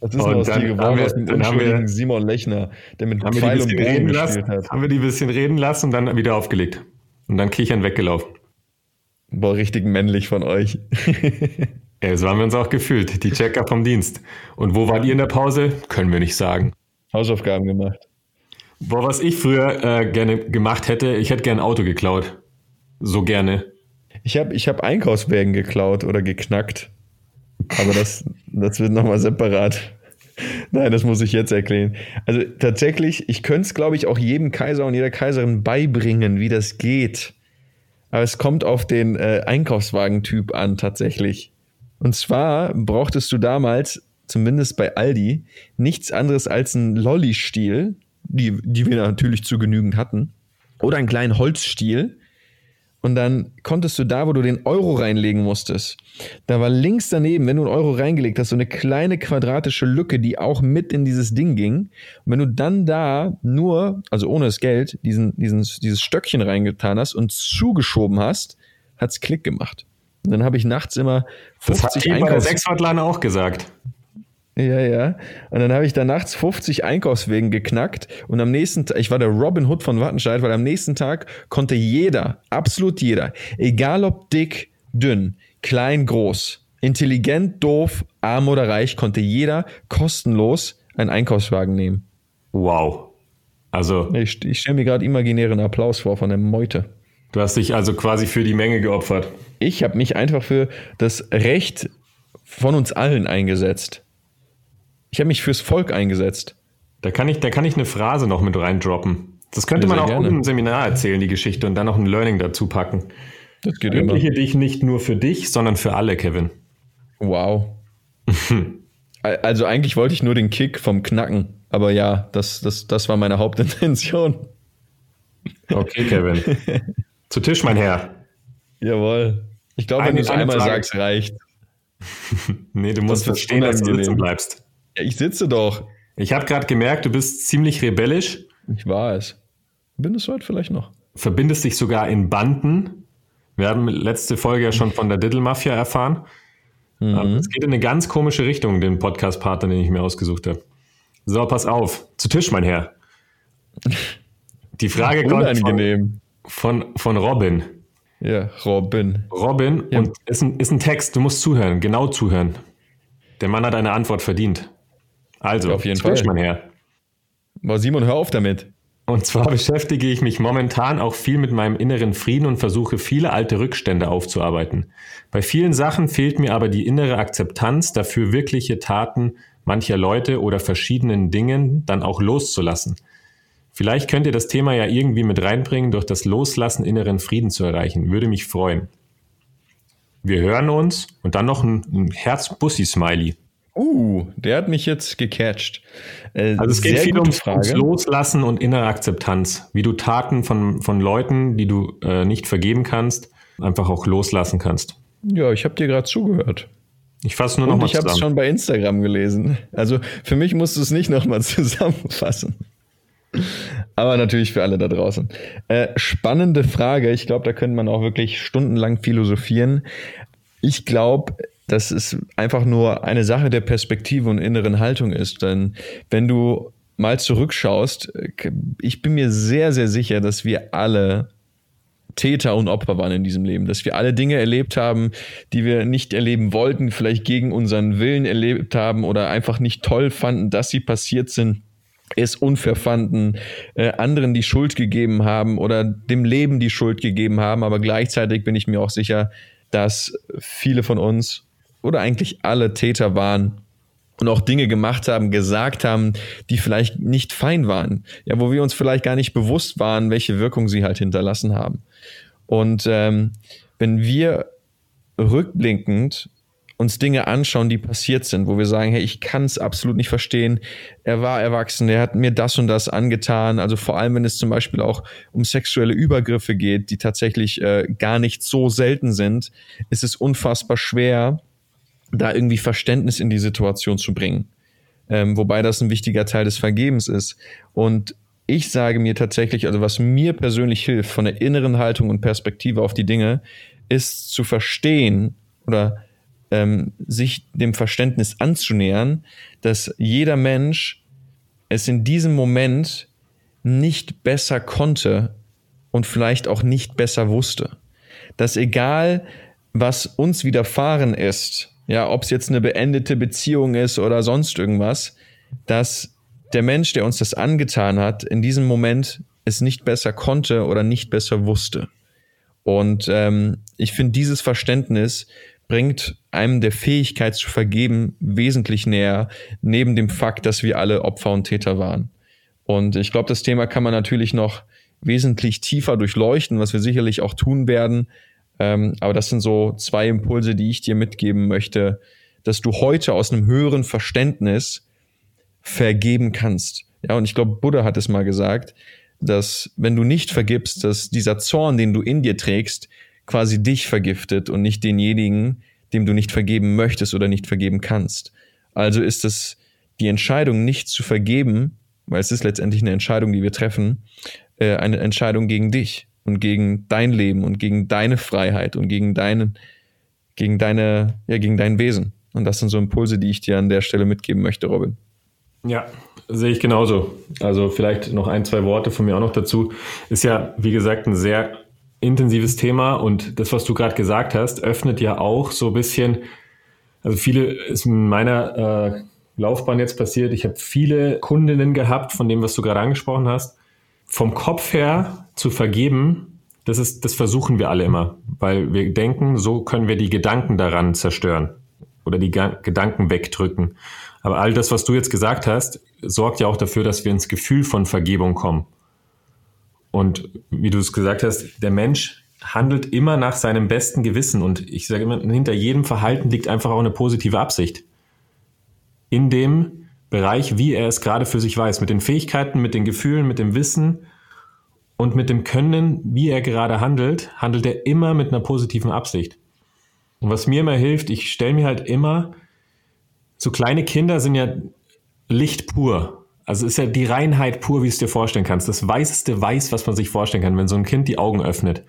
Was ist aus dir geworden aus dem unschuldigen Simon Lechner, der mit Pfeil und Bogen gespielt hat? Haben wir die ein bisschen reden lassen und dann wieder aufgelegt. Und dann kichern weggelaufen. Boah, richtig männlich von euch. ja, so haben wir uns auch gefühlt, die Checker vom Dienst. Und wo wart ihr in der Pause? Können wir nicht sagen. Hausaufgaben gemacht. Boah, was ich früher äh, gerne gemacht hätte, ich hätte gerne ein Auto geklaut. So gerne. Ich habe ich hab Einkaufswägen geklaut oder geknackt. Aber das, das wird nochmal separat. Nein, das muss ich jetzt erklären. Also tatsächlich, ich könnte es, glaube ich, auch jedem Kaiser und jeder Kaiserin beibringen, wie das geht. Aber es kommt auf den äh, Einkaufswagentyp an, tatsächlich. Und zwar brauchtest du damals, zumindest bei Aldi, nichts anderes als einen Lolli-Stiel, die, die wir natürlich zu genügend hatten, oder einen kleinen Holzstiel, und dann konntest du da, wo du den Euro reinlegen musstest, da war links daneben, wenn du einen Euro reingelegt hast, so eine kleine quadratische Lücke, die auch mit in dieses Ding ging. Und wenn du dann da nur, also ohne das Geld, diesen, diesen, dieses Stöckchen reingetan hast und zugeschoben hast, hat's Klick gemacht. Und dann habe ich nachts immer 50 Das hat bei der Sechswortline auch gesagt. Ja, ja. Und dann habe ich da nachts 50 Einkaufswegen geknackt und am nächsten Tag, ich war der Robin Hood von Wattenscheid, weil am nächsten Tag konnte jeder, absolut jeder, egal ob dick, dünn, klein, groß, intelligent, doof, arm oder reich, konnte jeder kostenlos einen Einkaufswagen nehmen. Wow. Also. Ich, ich stelle mir gerade imaginären Applaus vor von der Meute. Du hast dich also quasi für die Menge geopfert. Ich habe mich einfach für das Recht von uns allen eingesetzt. Ich habe mich fürs Volk eingesetzt. Da kann ich, da kann ich eine Phrase noch mit reindroppen. Das könnte man auch gerne. im Seminar erzählen, die Geschichte, und dann noch ein Learning dazu packen. Das geht Verwirkliche dich nicht nur für dich, sondern für alle, Kevin. Wow. also eigentlich wollte ich nur den Kick vom Knacken. Aber ja, das, das, das war meine Hauptintention. Okay, Kevin. Zu Tisch, mein Herr. Jawohl. Ich glaube, wenn du es einmal Frage. sagst, reicht. nee, du musst verstehen, dass du sitzen bleibst. Ja, ich sitze doch. Ich habe gerade gemerkt, du bist ziemlich rebellisch. Ich war es. Bin es heute vielleicht noch. Verbindest dich sogar in Banden. Wir haben letzte Folge ja schon von der Diddle-Mafia erfahren. Mhm. Es geht in eine ganz komische Richtung, den Podcast-Partner, den ich mir ausgesucht habe. So, pass auf. Zu Tisch, mein Herr. Die Frage kommt von, von, von Robin. Ja, Robin. Robin, ja. und ist ein, ist ein Text, du musst zuhören, genau zuhören. Der Mann hat eine Antwort verdient. Also, ja, auf jeden Fall. mein Herr. Aber Simon, hör auf damit. Und zwar beschäftige ich mich momentan auch viel mit meinem inneren Frieden und versuche viele alte Rückstände aufzuarbeiten. Bei vielen Sachen fehlt mir aber die innere Akzeptanz dafür, wirkliche Taten mancher Leute oder verschiedenen Dingen dann auch loszulassen. Vielleicht könnt ihr das Thema ja irgendwie mit reinbringen, durch das Loslassen inneren Frieden zu erreichen. Würde mich freuen. Wir hören uns und dann noch ein, ein Herz-Bussi-Smiley. Uh, der hat mich jetzt gecatcht. Äh, also es geht viel ums, ums, Loslassen und innere Akzeptanz. Wie du Taten von, von Leuten, die du äh, nicht vergeben kannst, einfach auch loslassen kannst. Ja, ich habe dir gerade zugehört. Ich fasse nur noch und mal ich habe es schon bei Instagram gelesen. Also für mich musst du es nicht nochmal zusammenfassen. Aber natürlich für alle da draußen. Äh, spannende Frage. Ich glaube, da könnte man auch wirklich stundenlang philosophieren. Ich glaube, dass es einfach nur eine Sache der Perspektive und inneren Haltung ist. Denn wenn du mal zurückschaust, ich bin mir sehr, sehr sicher, dass wir alle Täter und Opfer waren in diesem Leben, dass wir alle Dinge erlebt haben, die wir nicht erleben wollten, vielleicht gegen unseren Willen erlebt haben oder einfach nicht toll fanden, dass sie passiert sind es unfair fanden, äh, anderen die Schuld gegeben haben oder dem Leben die Schuld gegeben haben. Aber gleichzeitig bin ich mir auch sicher, dass viele von uns oder eigentlich alle Täter waren und auch Dinge gemacht haben, gesagt haben, die vielleicht nicht fein waren. Ja, wo wir uns vielleicht gar nicht bewusst waren, welche Wirkung sie halt hinterlassen haben. Und ähm, wenn wir rückblickend uns Dinge anschauen, die passiert sind, wo wir sagen, hey, ich kann es absolut nicht verstehen. Er war erwachsen, er hat mir das und das angetan. Also vor allem, wenn es zum Beispiel auch um sexuelle Übergriffe geht, die tatsächlich äh, gar nicht so selten sind, ist es unfassbar schwer, da irgendwie Verständnis in die Situation zu bringen. Ähm, wobei das ein wichtiger Teil des Vergebens ist. Und ich sage mir tatsächlich, also was mir persönlich hilft von der inneren Haltung und Perspektive auf die Dinge, ist zu verstehen oder ähm, sich dem Verständnis anzunähern, dass jeder Mensch es in diesem Moment nicht besser konnte und vielleicht auch nicht besser wusste. Dass egal, was uns widerfahren ist, ja, ob es jetzt eine beendete Beziehung ist oder sonst irgendwas, dass der Mensch, der uns das angetan hat, in diesem Moment es nicht besser konnte oder nicht besser wusste. Und ähm, ich finde dieses Verständnis bringt einem der Fähigkeit zu vergeben wesentlich näher, neben dem Fakt, dass wir alle Opfer und Täter waren. Und ich glaube, das Thema kann man natürlich noch wesentlich tiefer durchleuchten, was wir sicherlich auch tun werden. Ähm, aber das sind so zwei Impulse, die ich dir mitgeben möchte, dass du heute aus einem höheren Verständnis vergeben kannst. Ja, und ich glaube, Buddha hat es mal gesagt, dass wenn du nicht vergibst, dass dieser Zorn, den du in dir trägst, quasi dich vergiftet und nicht denjenigen, dem du nicht vergeben möchtest oder nicht vergeben kannst. Also ist es die Entscheidung, nicht zu vergeben, weil es ist letztendlich eine Entscheidung, die wir treffen, äh, eine Entscheidung gegen dich und gegen dein Leben und gegen deine Freiheit und gegen deinen, gegen deine, ja, gegen dein Wesen. Und das sind so Impulse, die ich dir an der Stelle mitgeben möchte, Robin. Ja, sehe ich genauso. Also vielleicht noch ein, zwei Worte von mir auch noch dazu. Ist ja, wie gesagt, ein sehr intensives Thema und das, was du gerade gesagt hast, öffnet ja auch so ein bisschen, also viele ist in meiner äh, Laufbahn jetzt passiert, ich habe viele Kundinnen gehabt, von dem, was du gerade angesprochen hast. Vom Kopf her zu vergeben, das ist, das versuchen wir alle immer, weil wir denken, so können wir die Gedanken daran zerstören oder die Ga Gedanken wegdrücken. Aber all das, was du jetzt gesagt hast, sorgt ja auch dafür, dass wir ins Gefühl von Vergebung kommen. Und wie du es gesagt hast, der Mensch handelt immer nach seinem besten Gewissen. Und ich sage immer, hinter jedem Verhalten liegt einfach auch eine positive Absicht. In dem Bereich, wie er es gerade für sich weiß, mit den Fähigkeiten, mit den Gefühlen, mit dem Wissen und mit dem Können, wie er gerade handelt, handelt er immer mit einer positiven Absicht. Und was mir immer hilft, ich stelle mir halt immer, so kleine Kinder sind ja Licht pur. Also ist ja die Reinheit pur, wie du es dir vorstellen kannst. Das weißeste Weiß, was man sich vorstellen kann, wenn so ein Kind die Augen öffnet.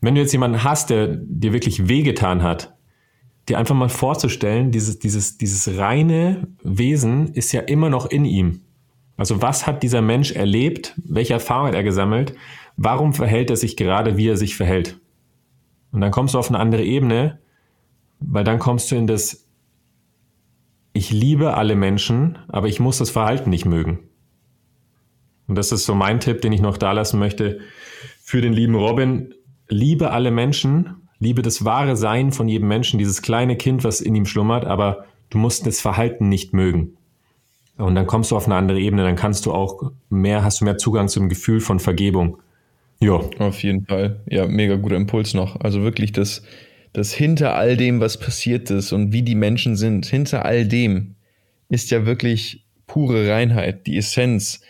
Wenn du jetzt jemanden hast, der dir wirklich wehgetan hat, dir einfach mal vorzustellen, dieses, dieses, dieses reine Wesen ist ja immer noch in ihm. Also was hat dieser Mensch erlebt? Welche Erfahrung hat er gesammelt? Warum verhält er sich gerade, wie er sich verhält? Und dann kommst du auf eine andere Ebene, weil dann kommst du in das, ich liebe alle Menschen, aber ich muss das Verhalten nicht mögen. Und das ist so mein Tipp, den ich noch da lassen möchte für den lieben Robin. Liebe alle Menschen, liebe das wahre Sein von jedem Menschen, dieses kleine Kind, was in ihm schlummert, aber du musst das Verhalten nicht mögen. Und dann kommst du auf eine andere Ebene, dann kannst du auch mehr, hast du mehr Zugang zum Gefühl von Vergebung. Ja. Auf jeden Fall. Ja, mega guter Impuls noch. Also wirklich das, das hinter all dem, was passiert ist und wie die Menschen sind, hinter all dem ist ja wirklich pure Reinheit, die Essenz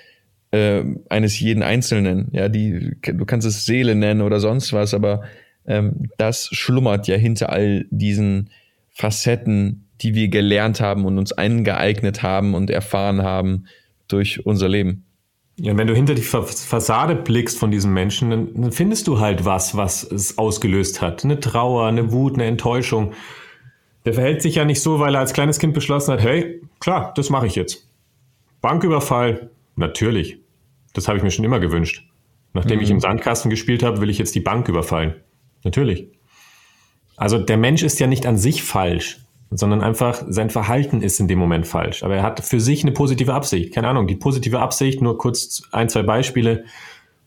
äh, eines jeden Einzelnen. Ja, die, du kannst es Seele nennen oder sonst was, aber ähm, das schlummert ja hinter all diesen Facetten, die wir gelernt haben und uns eingeeignet haben und erfahren haben durch unser Leben. Ja, wenn du hinter die Fassade blickst von diesem Menschen, dann findest du halt was, was es ausgelöst hat. Eine Trauer, eine Wut, eine Enttäuschung. Der verhält sich ja nicht so, weil er als kleines Kind beschlossen hat, hey, klar, das mache ich jetzt. Banküberfall, natürlich. Das habe ich mir schon immer gewünscht. Nachdem mhm. ich im Sandkasten gespielt habe, will ich jetzt die Bank überfallen. Natürlich. Also der Mensch ist ja nicht an sich falsch, sondern einfach sein Verhalten ist in dem Moment falsch. Aber er hat für sich eine positive Absicht. Keine Ahnung, die positive Absicht, nur kurz ein, zwei Beispiele.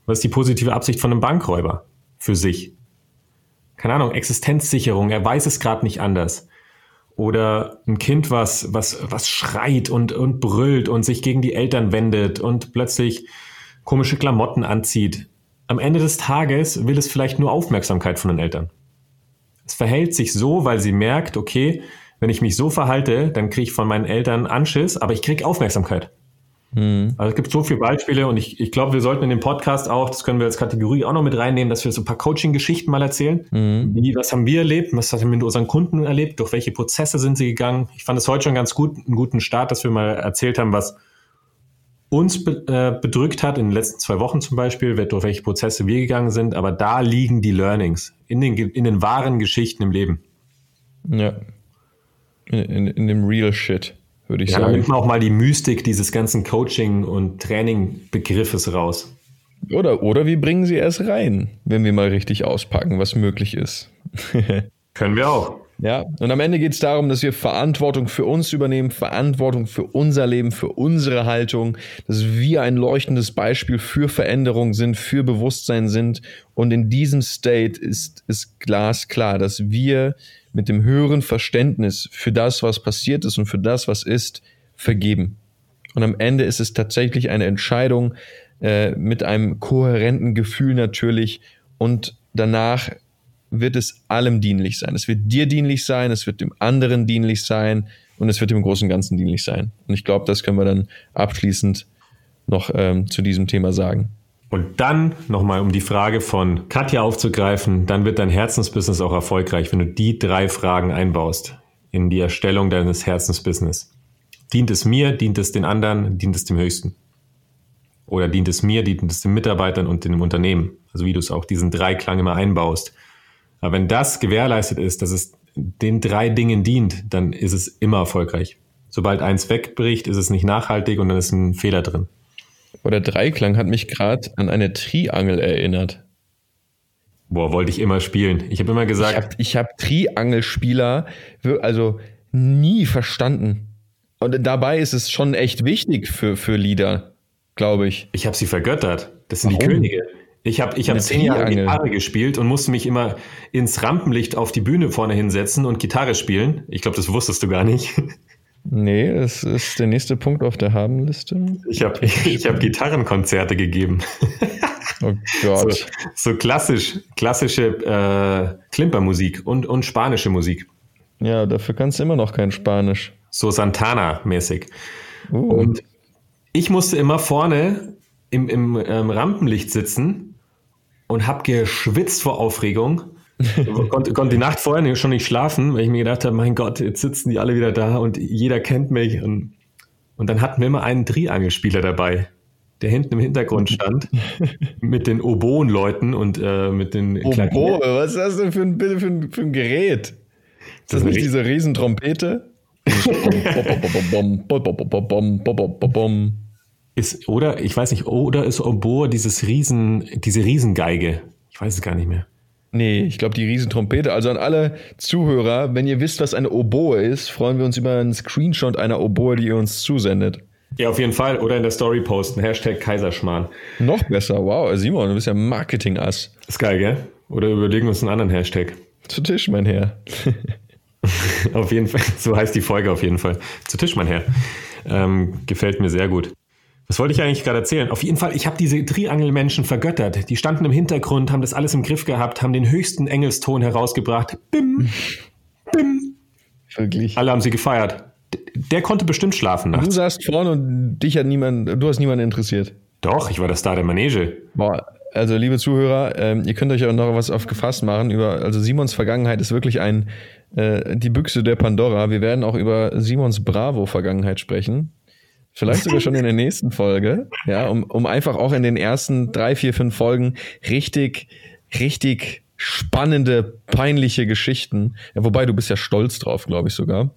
Was ist die positive Absicht von einem Bankräuber für sich? Keine Ahnung, Existenzsicherung, er weiß es gerade nicht anders. Oder ein Kind, was, was, was schreit und, und brüllt und sich gegen die Eltern wendet und plötzlich komische Klamotten anzieht. Am Ende des Tages will es vielleicht nur Aufmerksamkeit von den Eltern. Es verhält sich so, weil sie merkt, okay, wenn ich mich so verhalte, dann kriege ich von meinen Eltern Anschiss, aber ich kriege Aufmerksamkeit. Mhm. Also es gibt so viele Beispiele und ich, ich glaube, wir sollten in dem Podcast auch, das können wir als Kategorie auch noch mit reinnehmen, dass wir so ein paar Coaching-Geschichten mal erzählen. Mhm. Wie, was haben wir erlebt? Was haben wir mit unseren Kunden erlebt? Durch welche Prozesse sind sie gegangen? Ich fand es heute schon ganz gut, einen guten Start, dass wir mal erzählt haben, was uns be äh, bedrückt hat, in den letzten zwei Wochen zum Beispiel, durch welche Prozesse wir gegangen sind. Aber da liegen die Learnings in den, in den wahren Geschichten im Leben. Ja, in, in dem Real Shit, würde ich ja, sagen. Ja, nimmt man auch mal die Mystik dieses ganzen Coaching- und Training-Begriffes raus. Oder, oder wir bringen sie erst rein, wenn wir mal richtig auspacken, was möglich ist. Können wir auch. Ja, und am Ende geht es darum, dass wir Verantwortung für uns übernehmen, Verantwortung für unser Leben, für unsere Haltung, dass wir ein leuchtendes Beispiel für Veränderung sind, für Bewusstsein sind. Und in diesem State ist es glasklar, dass wir mit dem höheren Verständnis für das, was passiert ist und für das, was ist, vergeben. Und am Ende ist es tatsächlich eine Entscheidung äh, mit einem kohärenten Gefühl natürlich und danach wird es allem dienlich sein. Es wird dir dienlich sein, es wird dem anderen dienlich sein und es wird dem großen Ganzen dienlich sein. Und ich glaube, das können wir dann abschließend noch ähm, zu diesem Thema sagen. Und dann nochmal, um die Frage von Katja aufzugreifen, dann wird dein Herzensbusiness auch erfolgreich, wenn du die drei Fragen einbaust in die Erstellung deines Herzensbusiness. Dient es mir, dient es den anderen, dient es dem Höchsten? Oder dient es mir, dient es den Mitarbeitern und dem Unternehmen? Also wie du es auch diesen Dreiklang immer einbaust. Aber wenn das gewährleistet ist, dass es den drei Dingen dient, dann ist es immer erfolgreich. Sobald eins wegbricht, ist es nicht nachhaltig und dann ist ein Fehler drin. Aber der Dreiklang hat mich gerade an eine Triangel erinnert. Boah, wollte ich immer spielen. Ich habe immer gesagt. Ich habe hab Triangelspieler also nie verstanden. Und dabei ist es schon echt wichtig für, für Lieder, glaube ich. Ich habe sie vergöttert. Das sind Warum? die Könige. Ich habe ich hab zehn Jahre Gitarre gespielt und musste mich immer ins Rampenlicht auf die Bühne vorne hinsetzen und Gitarre spielen. Ich glaube, das wusstest du gar nicht. Nee, das ist der nächste Punkt auf der Habenliste. Ich habe ich hab Gitarrenkonzerte gegeben. Oh Gott. So, so klassisch, klassische äh, Klimpermusik und, und spanische Musik. Ja, dafür kannst du immer noch kein Spanisch. So Santana-mäßig. Uh. Und ich musste immer vorne im, im ähm, Rampenlicht sitzen und habe geschwitzt vor Aufregung. konnte, konnte die Nacht vorher schon nicht schlafen, weil ich mir gedacht habe, mein Gott, jetzt sitzen die alle wieder da und jeder kennt mich. Und, und dann hatten wir immer einen Triangelspieler dabei, der hinten im Hintergrund stand, mit den Oboen-Leuten und äh, mit den Oboe, was ist das denn für ein, für ein, für ein Gerät? Ist das, das nicht diese Riesentrompete? Ist, oder, ich weiß nicht, oder ist Oboe dieses Riesen, diese Riesengeige? Ich weiß es gar nicht mehr. Nee, ich glaube die Riesentrompete. Also an alle Zuhörer, wenn ihr wisst, was eine Oboe ist, freuen wir uns über einen Screenshot einer Oboe, die ihr uns zusendet. Ja, auf jeden Fall. Oder in der Story posten. Hashtag Kaiserschmarrn. Noch besser. Wow, Simon, du bist ja Marketing-Ass. Ist geil, gell? Oder überlegen wir uns einen anderen Hashtag. Zu Tisch, mein Herr. auf jeden Fall. So heißt die Folge auf jeden Fall. Zu Tisch, mein Herr. Ähm, gefällt mir sehr gut. Was wollte ich eigentlich gerade erzählen? Auf jeden Fall, ich habe diese Triangelmenschen vergöttert. Die standen im Hintergrund, haben das alles im Griff gehabt, haben den höchsten Engelston herausgebracht. Bim, bim. Wirklich. Alle haben sie gefeiert. Der konnte bestimmt schlafen nachts. Du saßt vorne und dich hat niemand, du hast niemanden interessiert. Doch, ich war der Star der Manege. Boah, also liebe Zuhörer, ähm, ihr könnt euch auch noch was auf gefasst machen über, also Simons Vergangenheit ist wirklich ein, äh, die Büchse der Pandora. Wir werden auch über Simons Bravo-Vergangenheit sprechen. Vielleicht sogar schon in der nächsten Folge, ja, um, um einfach auch in den ersten drei, vier, fünf Folgen richtig, richtig spannende, peinliche Geschichten. Ja, wobei du bist ja stolz drauf, glaube ich sogar.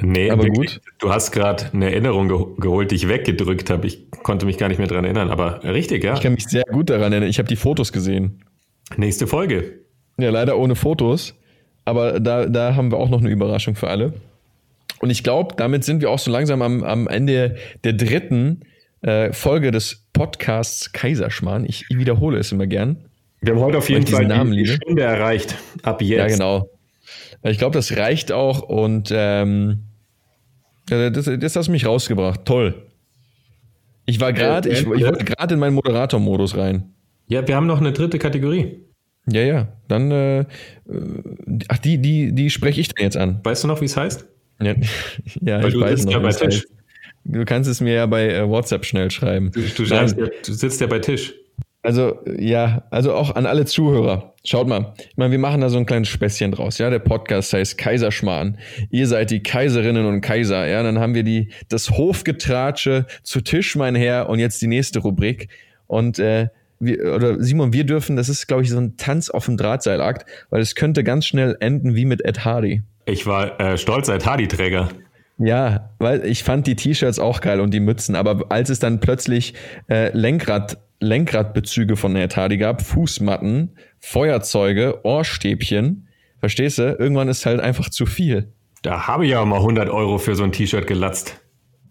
Nee, aber wirklich, gut. Du hast gerade eine Erinnerung ge geholt, die ich weggedrückt habe. Ich konnte mich gar nicht mehr daran erinnern, aber richtig, ja. Ich kann mich sehr gut daran erinnern. Ich habe die Fotos gesehen. Nächste Folge. Ja, leider ohne Fotos. Aber da, da haben wir auch noch eine Überraschung für alle. Und ich glaube, damit sind wir auch so langsam am, am Ende der dritten äh, Folge des Podcasts Kaiserschmarrn. Ich, ich, wiederhole es immer gern. Wir haben heute auf jeden Fall Namen die Stunde erreicht. Ab jetzt. Ja, genau. Ich glaube, das reicht auch und ähm, das, das hast du mich rausgebracht. Toll. Ich war gerade, ich, ich wollte gerade in meinen Moderator-Modus rein. Ja, wir haben noch eine dritte Kategorie. Ja, ja. Dann, äh, ach, die, die, die spreche ich dann jetzt an. Weißt du noch, wie es heißt? Ja, ja ich weiß noch. Ja bei Tisch. Du kannst es mir ja bei äh, WhatsApp schnell schreiben. Du, du, schreibst, du sitzt ja bei Tisch. Also, ja, also auch an alle Zuhörer. Schaut mal, ich meine, wir machen da so ein kleines Späßchen draus, ja. Der Podcast heißt Kaiserschmarrn. Ihr seid die Kaiserinnen und Kaiser, ja. Dann haben wir die, das Hofgetratsche zu Tisch, mein Herr, und jetzt die nächste Rubrik. Und, äh, wir, oder Simon, wir dürfen, das ist, glaube ich, so ein Tanz auf dem Drahtseilakt, weil es könnte ganz schnell enden wie mit Ed Hardy. Ich war äh, stolz als Hardy-Träger. Ja, weil ich fand die T-Shirts auch geil und die Mützen, aber als es dann plötzlich äh, Lenkrad, Lenkradbezüge von Ed Hardy gab, Fußmatten, Feuerzeuge, Ohrstäbchen, verstehst du? Irgendwann ist halt einfach zu viel. Da habe ich ja mal 100 Euro für so ein T-Shirt gelatzt.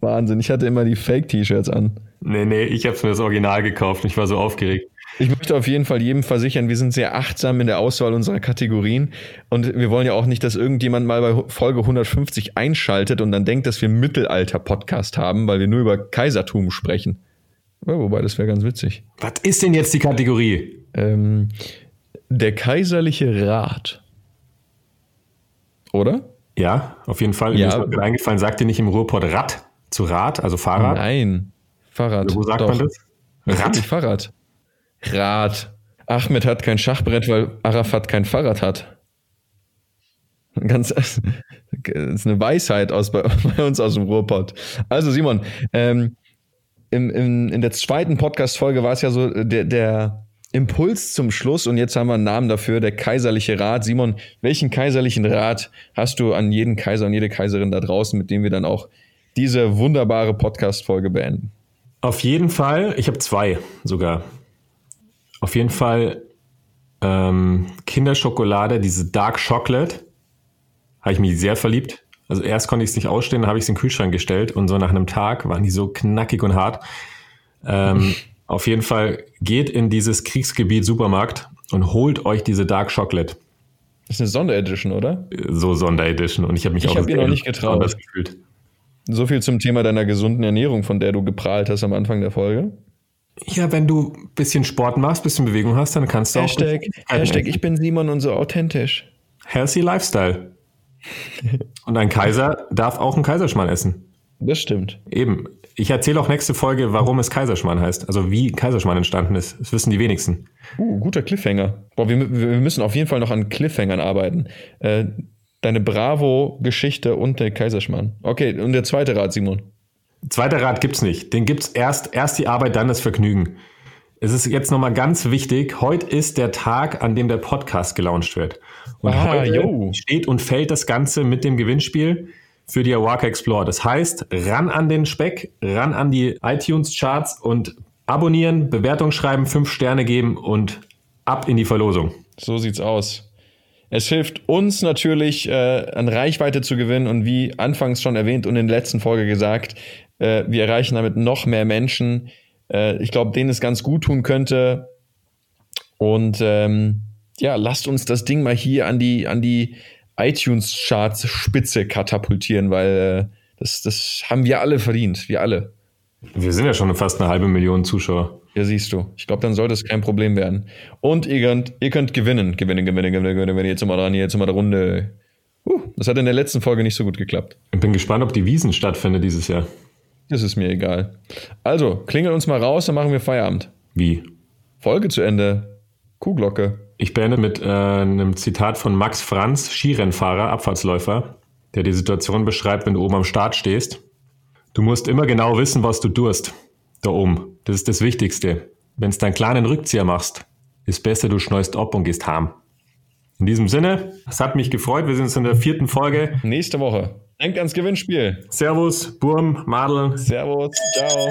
Wahnsinn, ich hatte immer die Fake-T-Shirts an. Nee, nee, ich habe mir das Original gekauft. Ich war so aufgeregt. Ich möchte auf jeden Fall jedem versichern, wir sind sehr achtsam in der Auswahl unserer Kategorien und wir wollen ja auch nicht, dass irgendjemand mal bei Folge 150 einschaltet und dann denkt, dass wir Mittelalter-Podcast haben, weil wir nur über Kaisertum sprechen. Ja, wobei, das wäre ganz witzig. Was ist denn jetzt die Kategorie? Ähm, der kaiserliche Rat. Oder? Ja, auf jeden Fall. Ja. Mir ist eingefallen, sagt ihr nicht im Ruhrport Rad zu Rad, also Fahrrad? Nein, Fahrrad. Wo sagt Doch. man das? Rad? Fahrrad. Rad. Ahmed hat kein Schachbrett, weil Arafat kein Fahrrad hat. Ganz, das ist eine Weisheit aus, bei, bei uns aus dem Ruhrpott. Also Simon, ähm, im, im, in der zweiten Podcast-Folge war es ja so der, der Impuls zum Schluss und jetzt haben wir einen Namen dafür, der kaiserliche Rat. Simon, welchen kaiserlichen Rat hast du an jeden Kaiser und jede Kaiserin da draußen, mit dem wir dann auch diese wunderbare Podcast-Folge beenden? Auf jeden Fall, ich habe zwei sogar. Auf jeden Fall ähm, Kinderschokolade, diese Dark Chocolate. Habe ich mich sehr verliebt. Also erst konnte ich es nicht ausstehen, dann habe ich es in den Kühlschrank gestellt und so nach einem Tag waren die so knackig und hart. Ähm, auf jeden Fall geht in dieses Kriegsgebiet Supermarkt und holt euch diese Dark Chocolate. Das ist eine Sonderedition, oder? So Sonderedition. Und ich habe mich ich auch hab noch nicht getraut. gefühlt. So viel zum Thema deiner gesunden Ernährung, von der du geprahlt hast am Anfang der Folge. Ja, wenn du ein bisschen Sport machst, ein bisschen Bewegung hast, dann kannst du Hashtag, auch. Hashtag, ich bin Simon und so authentisch. Healthy Lifestyle. und ein Kaiser darf auch einen Kaiserschmarrn essen. Das stimmt. Eben. Ich erzähle auch nächste Folge, warum es Kaiserschmarrn heißt. Also wie Kaiserschmarrn entstanden ist. Das wissen die wenigsten. Uh, guter Cliffhanger. Boah, wir, wir müssen auf jeden Fall noch an Cliffhangern arbeiten. Äh, deine Bravo-Geschichte und der Kaiserschmarrn. Okay, und der zweite Rat, Simon. Zweiter Rat gibt's nicht. Den gibt's erst, erst die Arbeit, dann das Vergnügen. Es ist jetzt nochmal ganz wichtig. Heute ist der Tag, an dem der Podcast gelauncht wird. Und ah, heute yo. steht und fällt das Ganze mit dem Gewinnspiel für die Awaka Explore. Das heißt, ran an den Speck, ran an die iTunes-Charts und abonnieren, Bewertung schreiben, fünf Sterne geben und ab in die Verlosung. So sieht's aus. Es hilft uns natürlich, äh, an Reichweite zu gewinnen und wie anfangs schon erwähnt und in der letzten Folge gesagt, äh, wir erreichen damit noch mehr Menschen. Äh, ich glaube, denen es ganz gut tun könnte. Und ähm, ja, lasst uns das Ding mal hier an die, an die iTunes-Charts Spitze katapultieren, weil äh, das, das haben wir alle verdient. Wir alle. Wir sind ja schon fast eine halbe Million Zuschauer. Ja, siehst du. Ich glaube, dann sollte es kein Problem werden. Und ihr könnt, ihr könnt gewinnen. Gewinnen, gewinnen, gewinnen, gewinnen. Jetzt mal dran, jetzt mal der Runde. Uh, das hat in der letzten Folge nicht so gut geklappt. Ich bin gespannt, ob die Wiesen stattfindet dieses Jahr. Das ist mir egal. Also, klingel uns mal raus, dann machen wir Feierabend. Wie? Folge zu Ende. Kuhglocke. Ich beende mit äh, einem Zitat von Max Franz, Skirennfahrer, Abfahrtsläufer, der die Situation beschreibt, wenn du oben am Start stehst. Du musst immer genau wissen, was du tust. Da oben. Das ist das Wichtigste. Wenn du deinen kleinen Rückzieher machst, ist besser, du schneust ab und gehst heim. In diesem Sinne, es hat mich gefreut. Wir sind jetzt in der vierten Folge. Nächste Woche. Denkt ans Gewinnspiel. Servus, Burm, Madeln. Servus, ciao.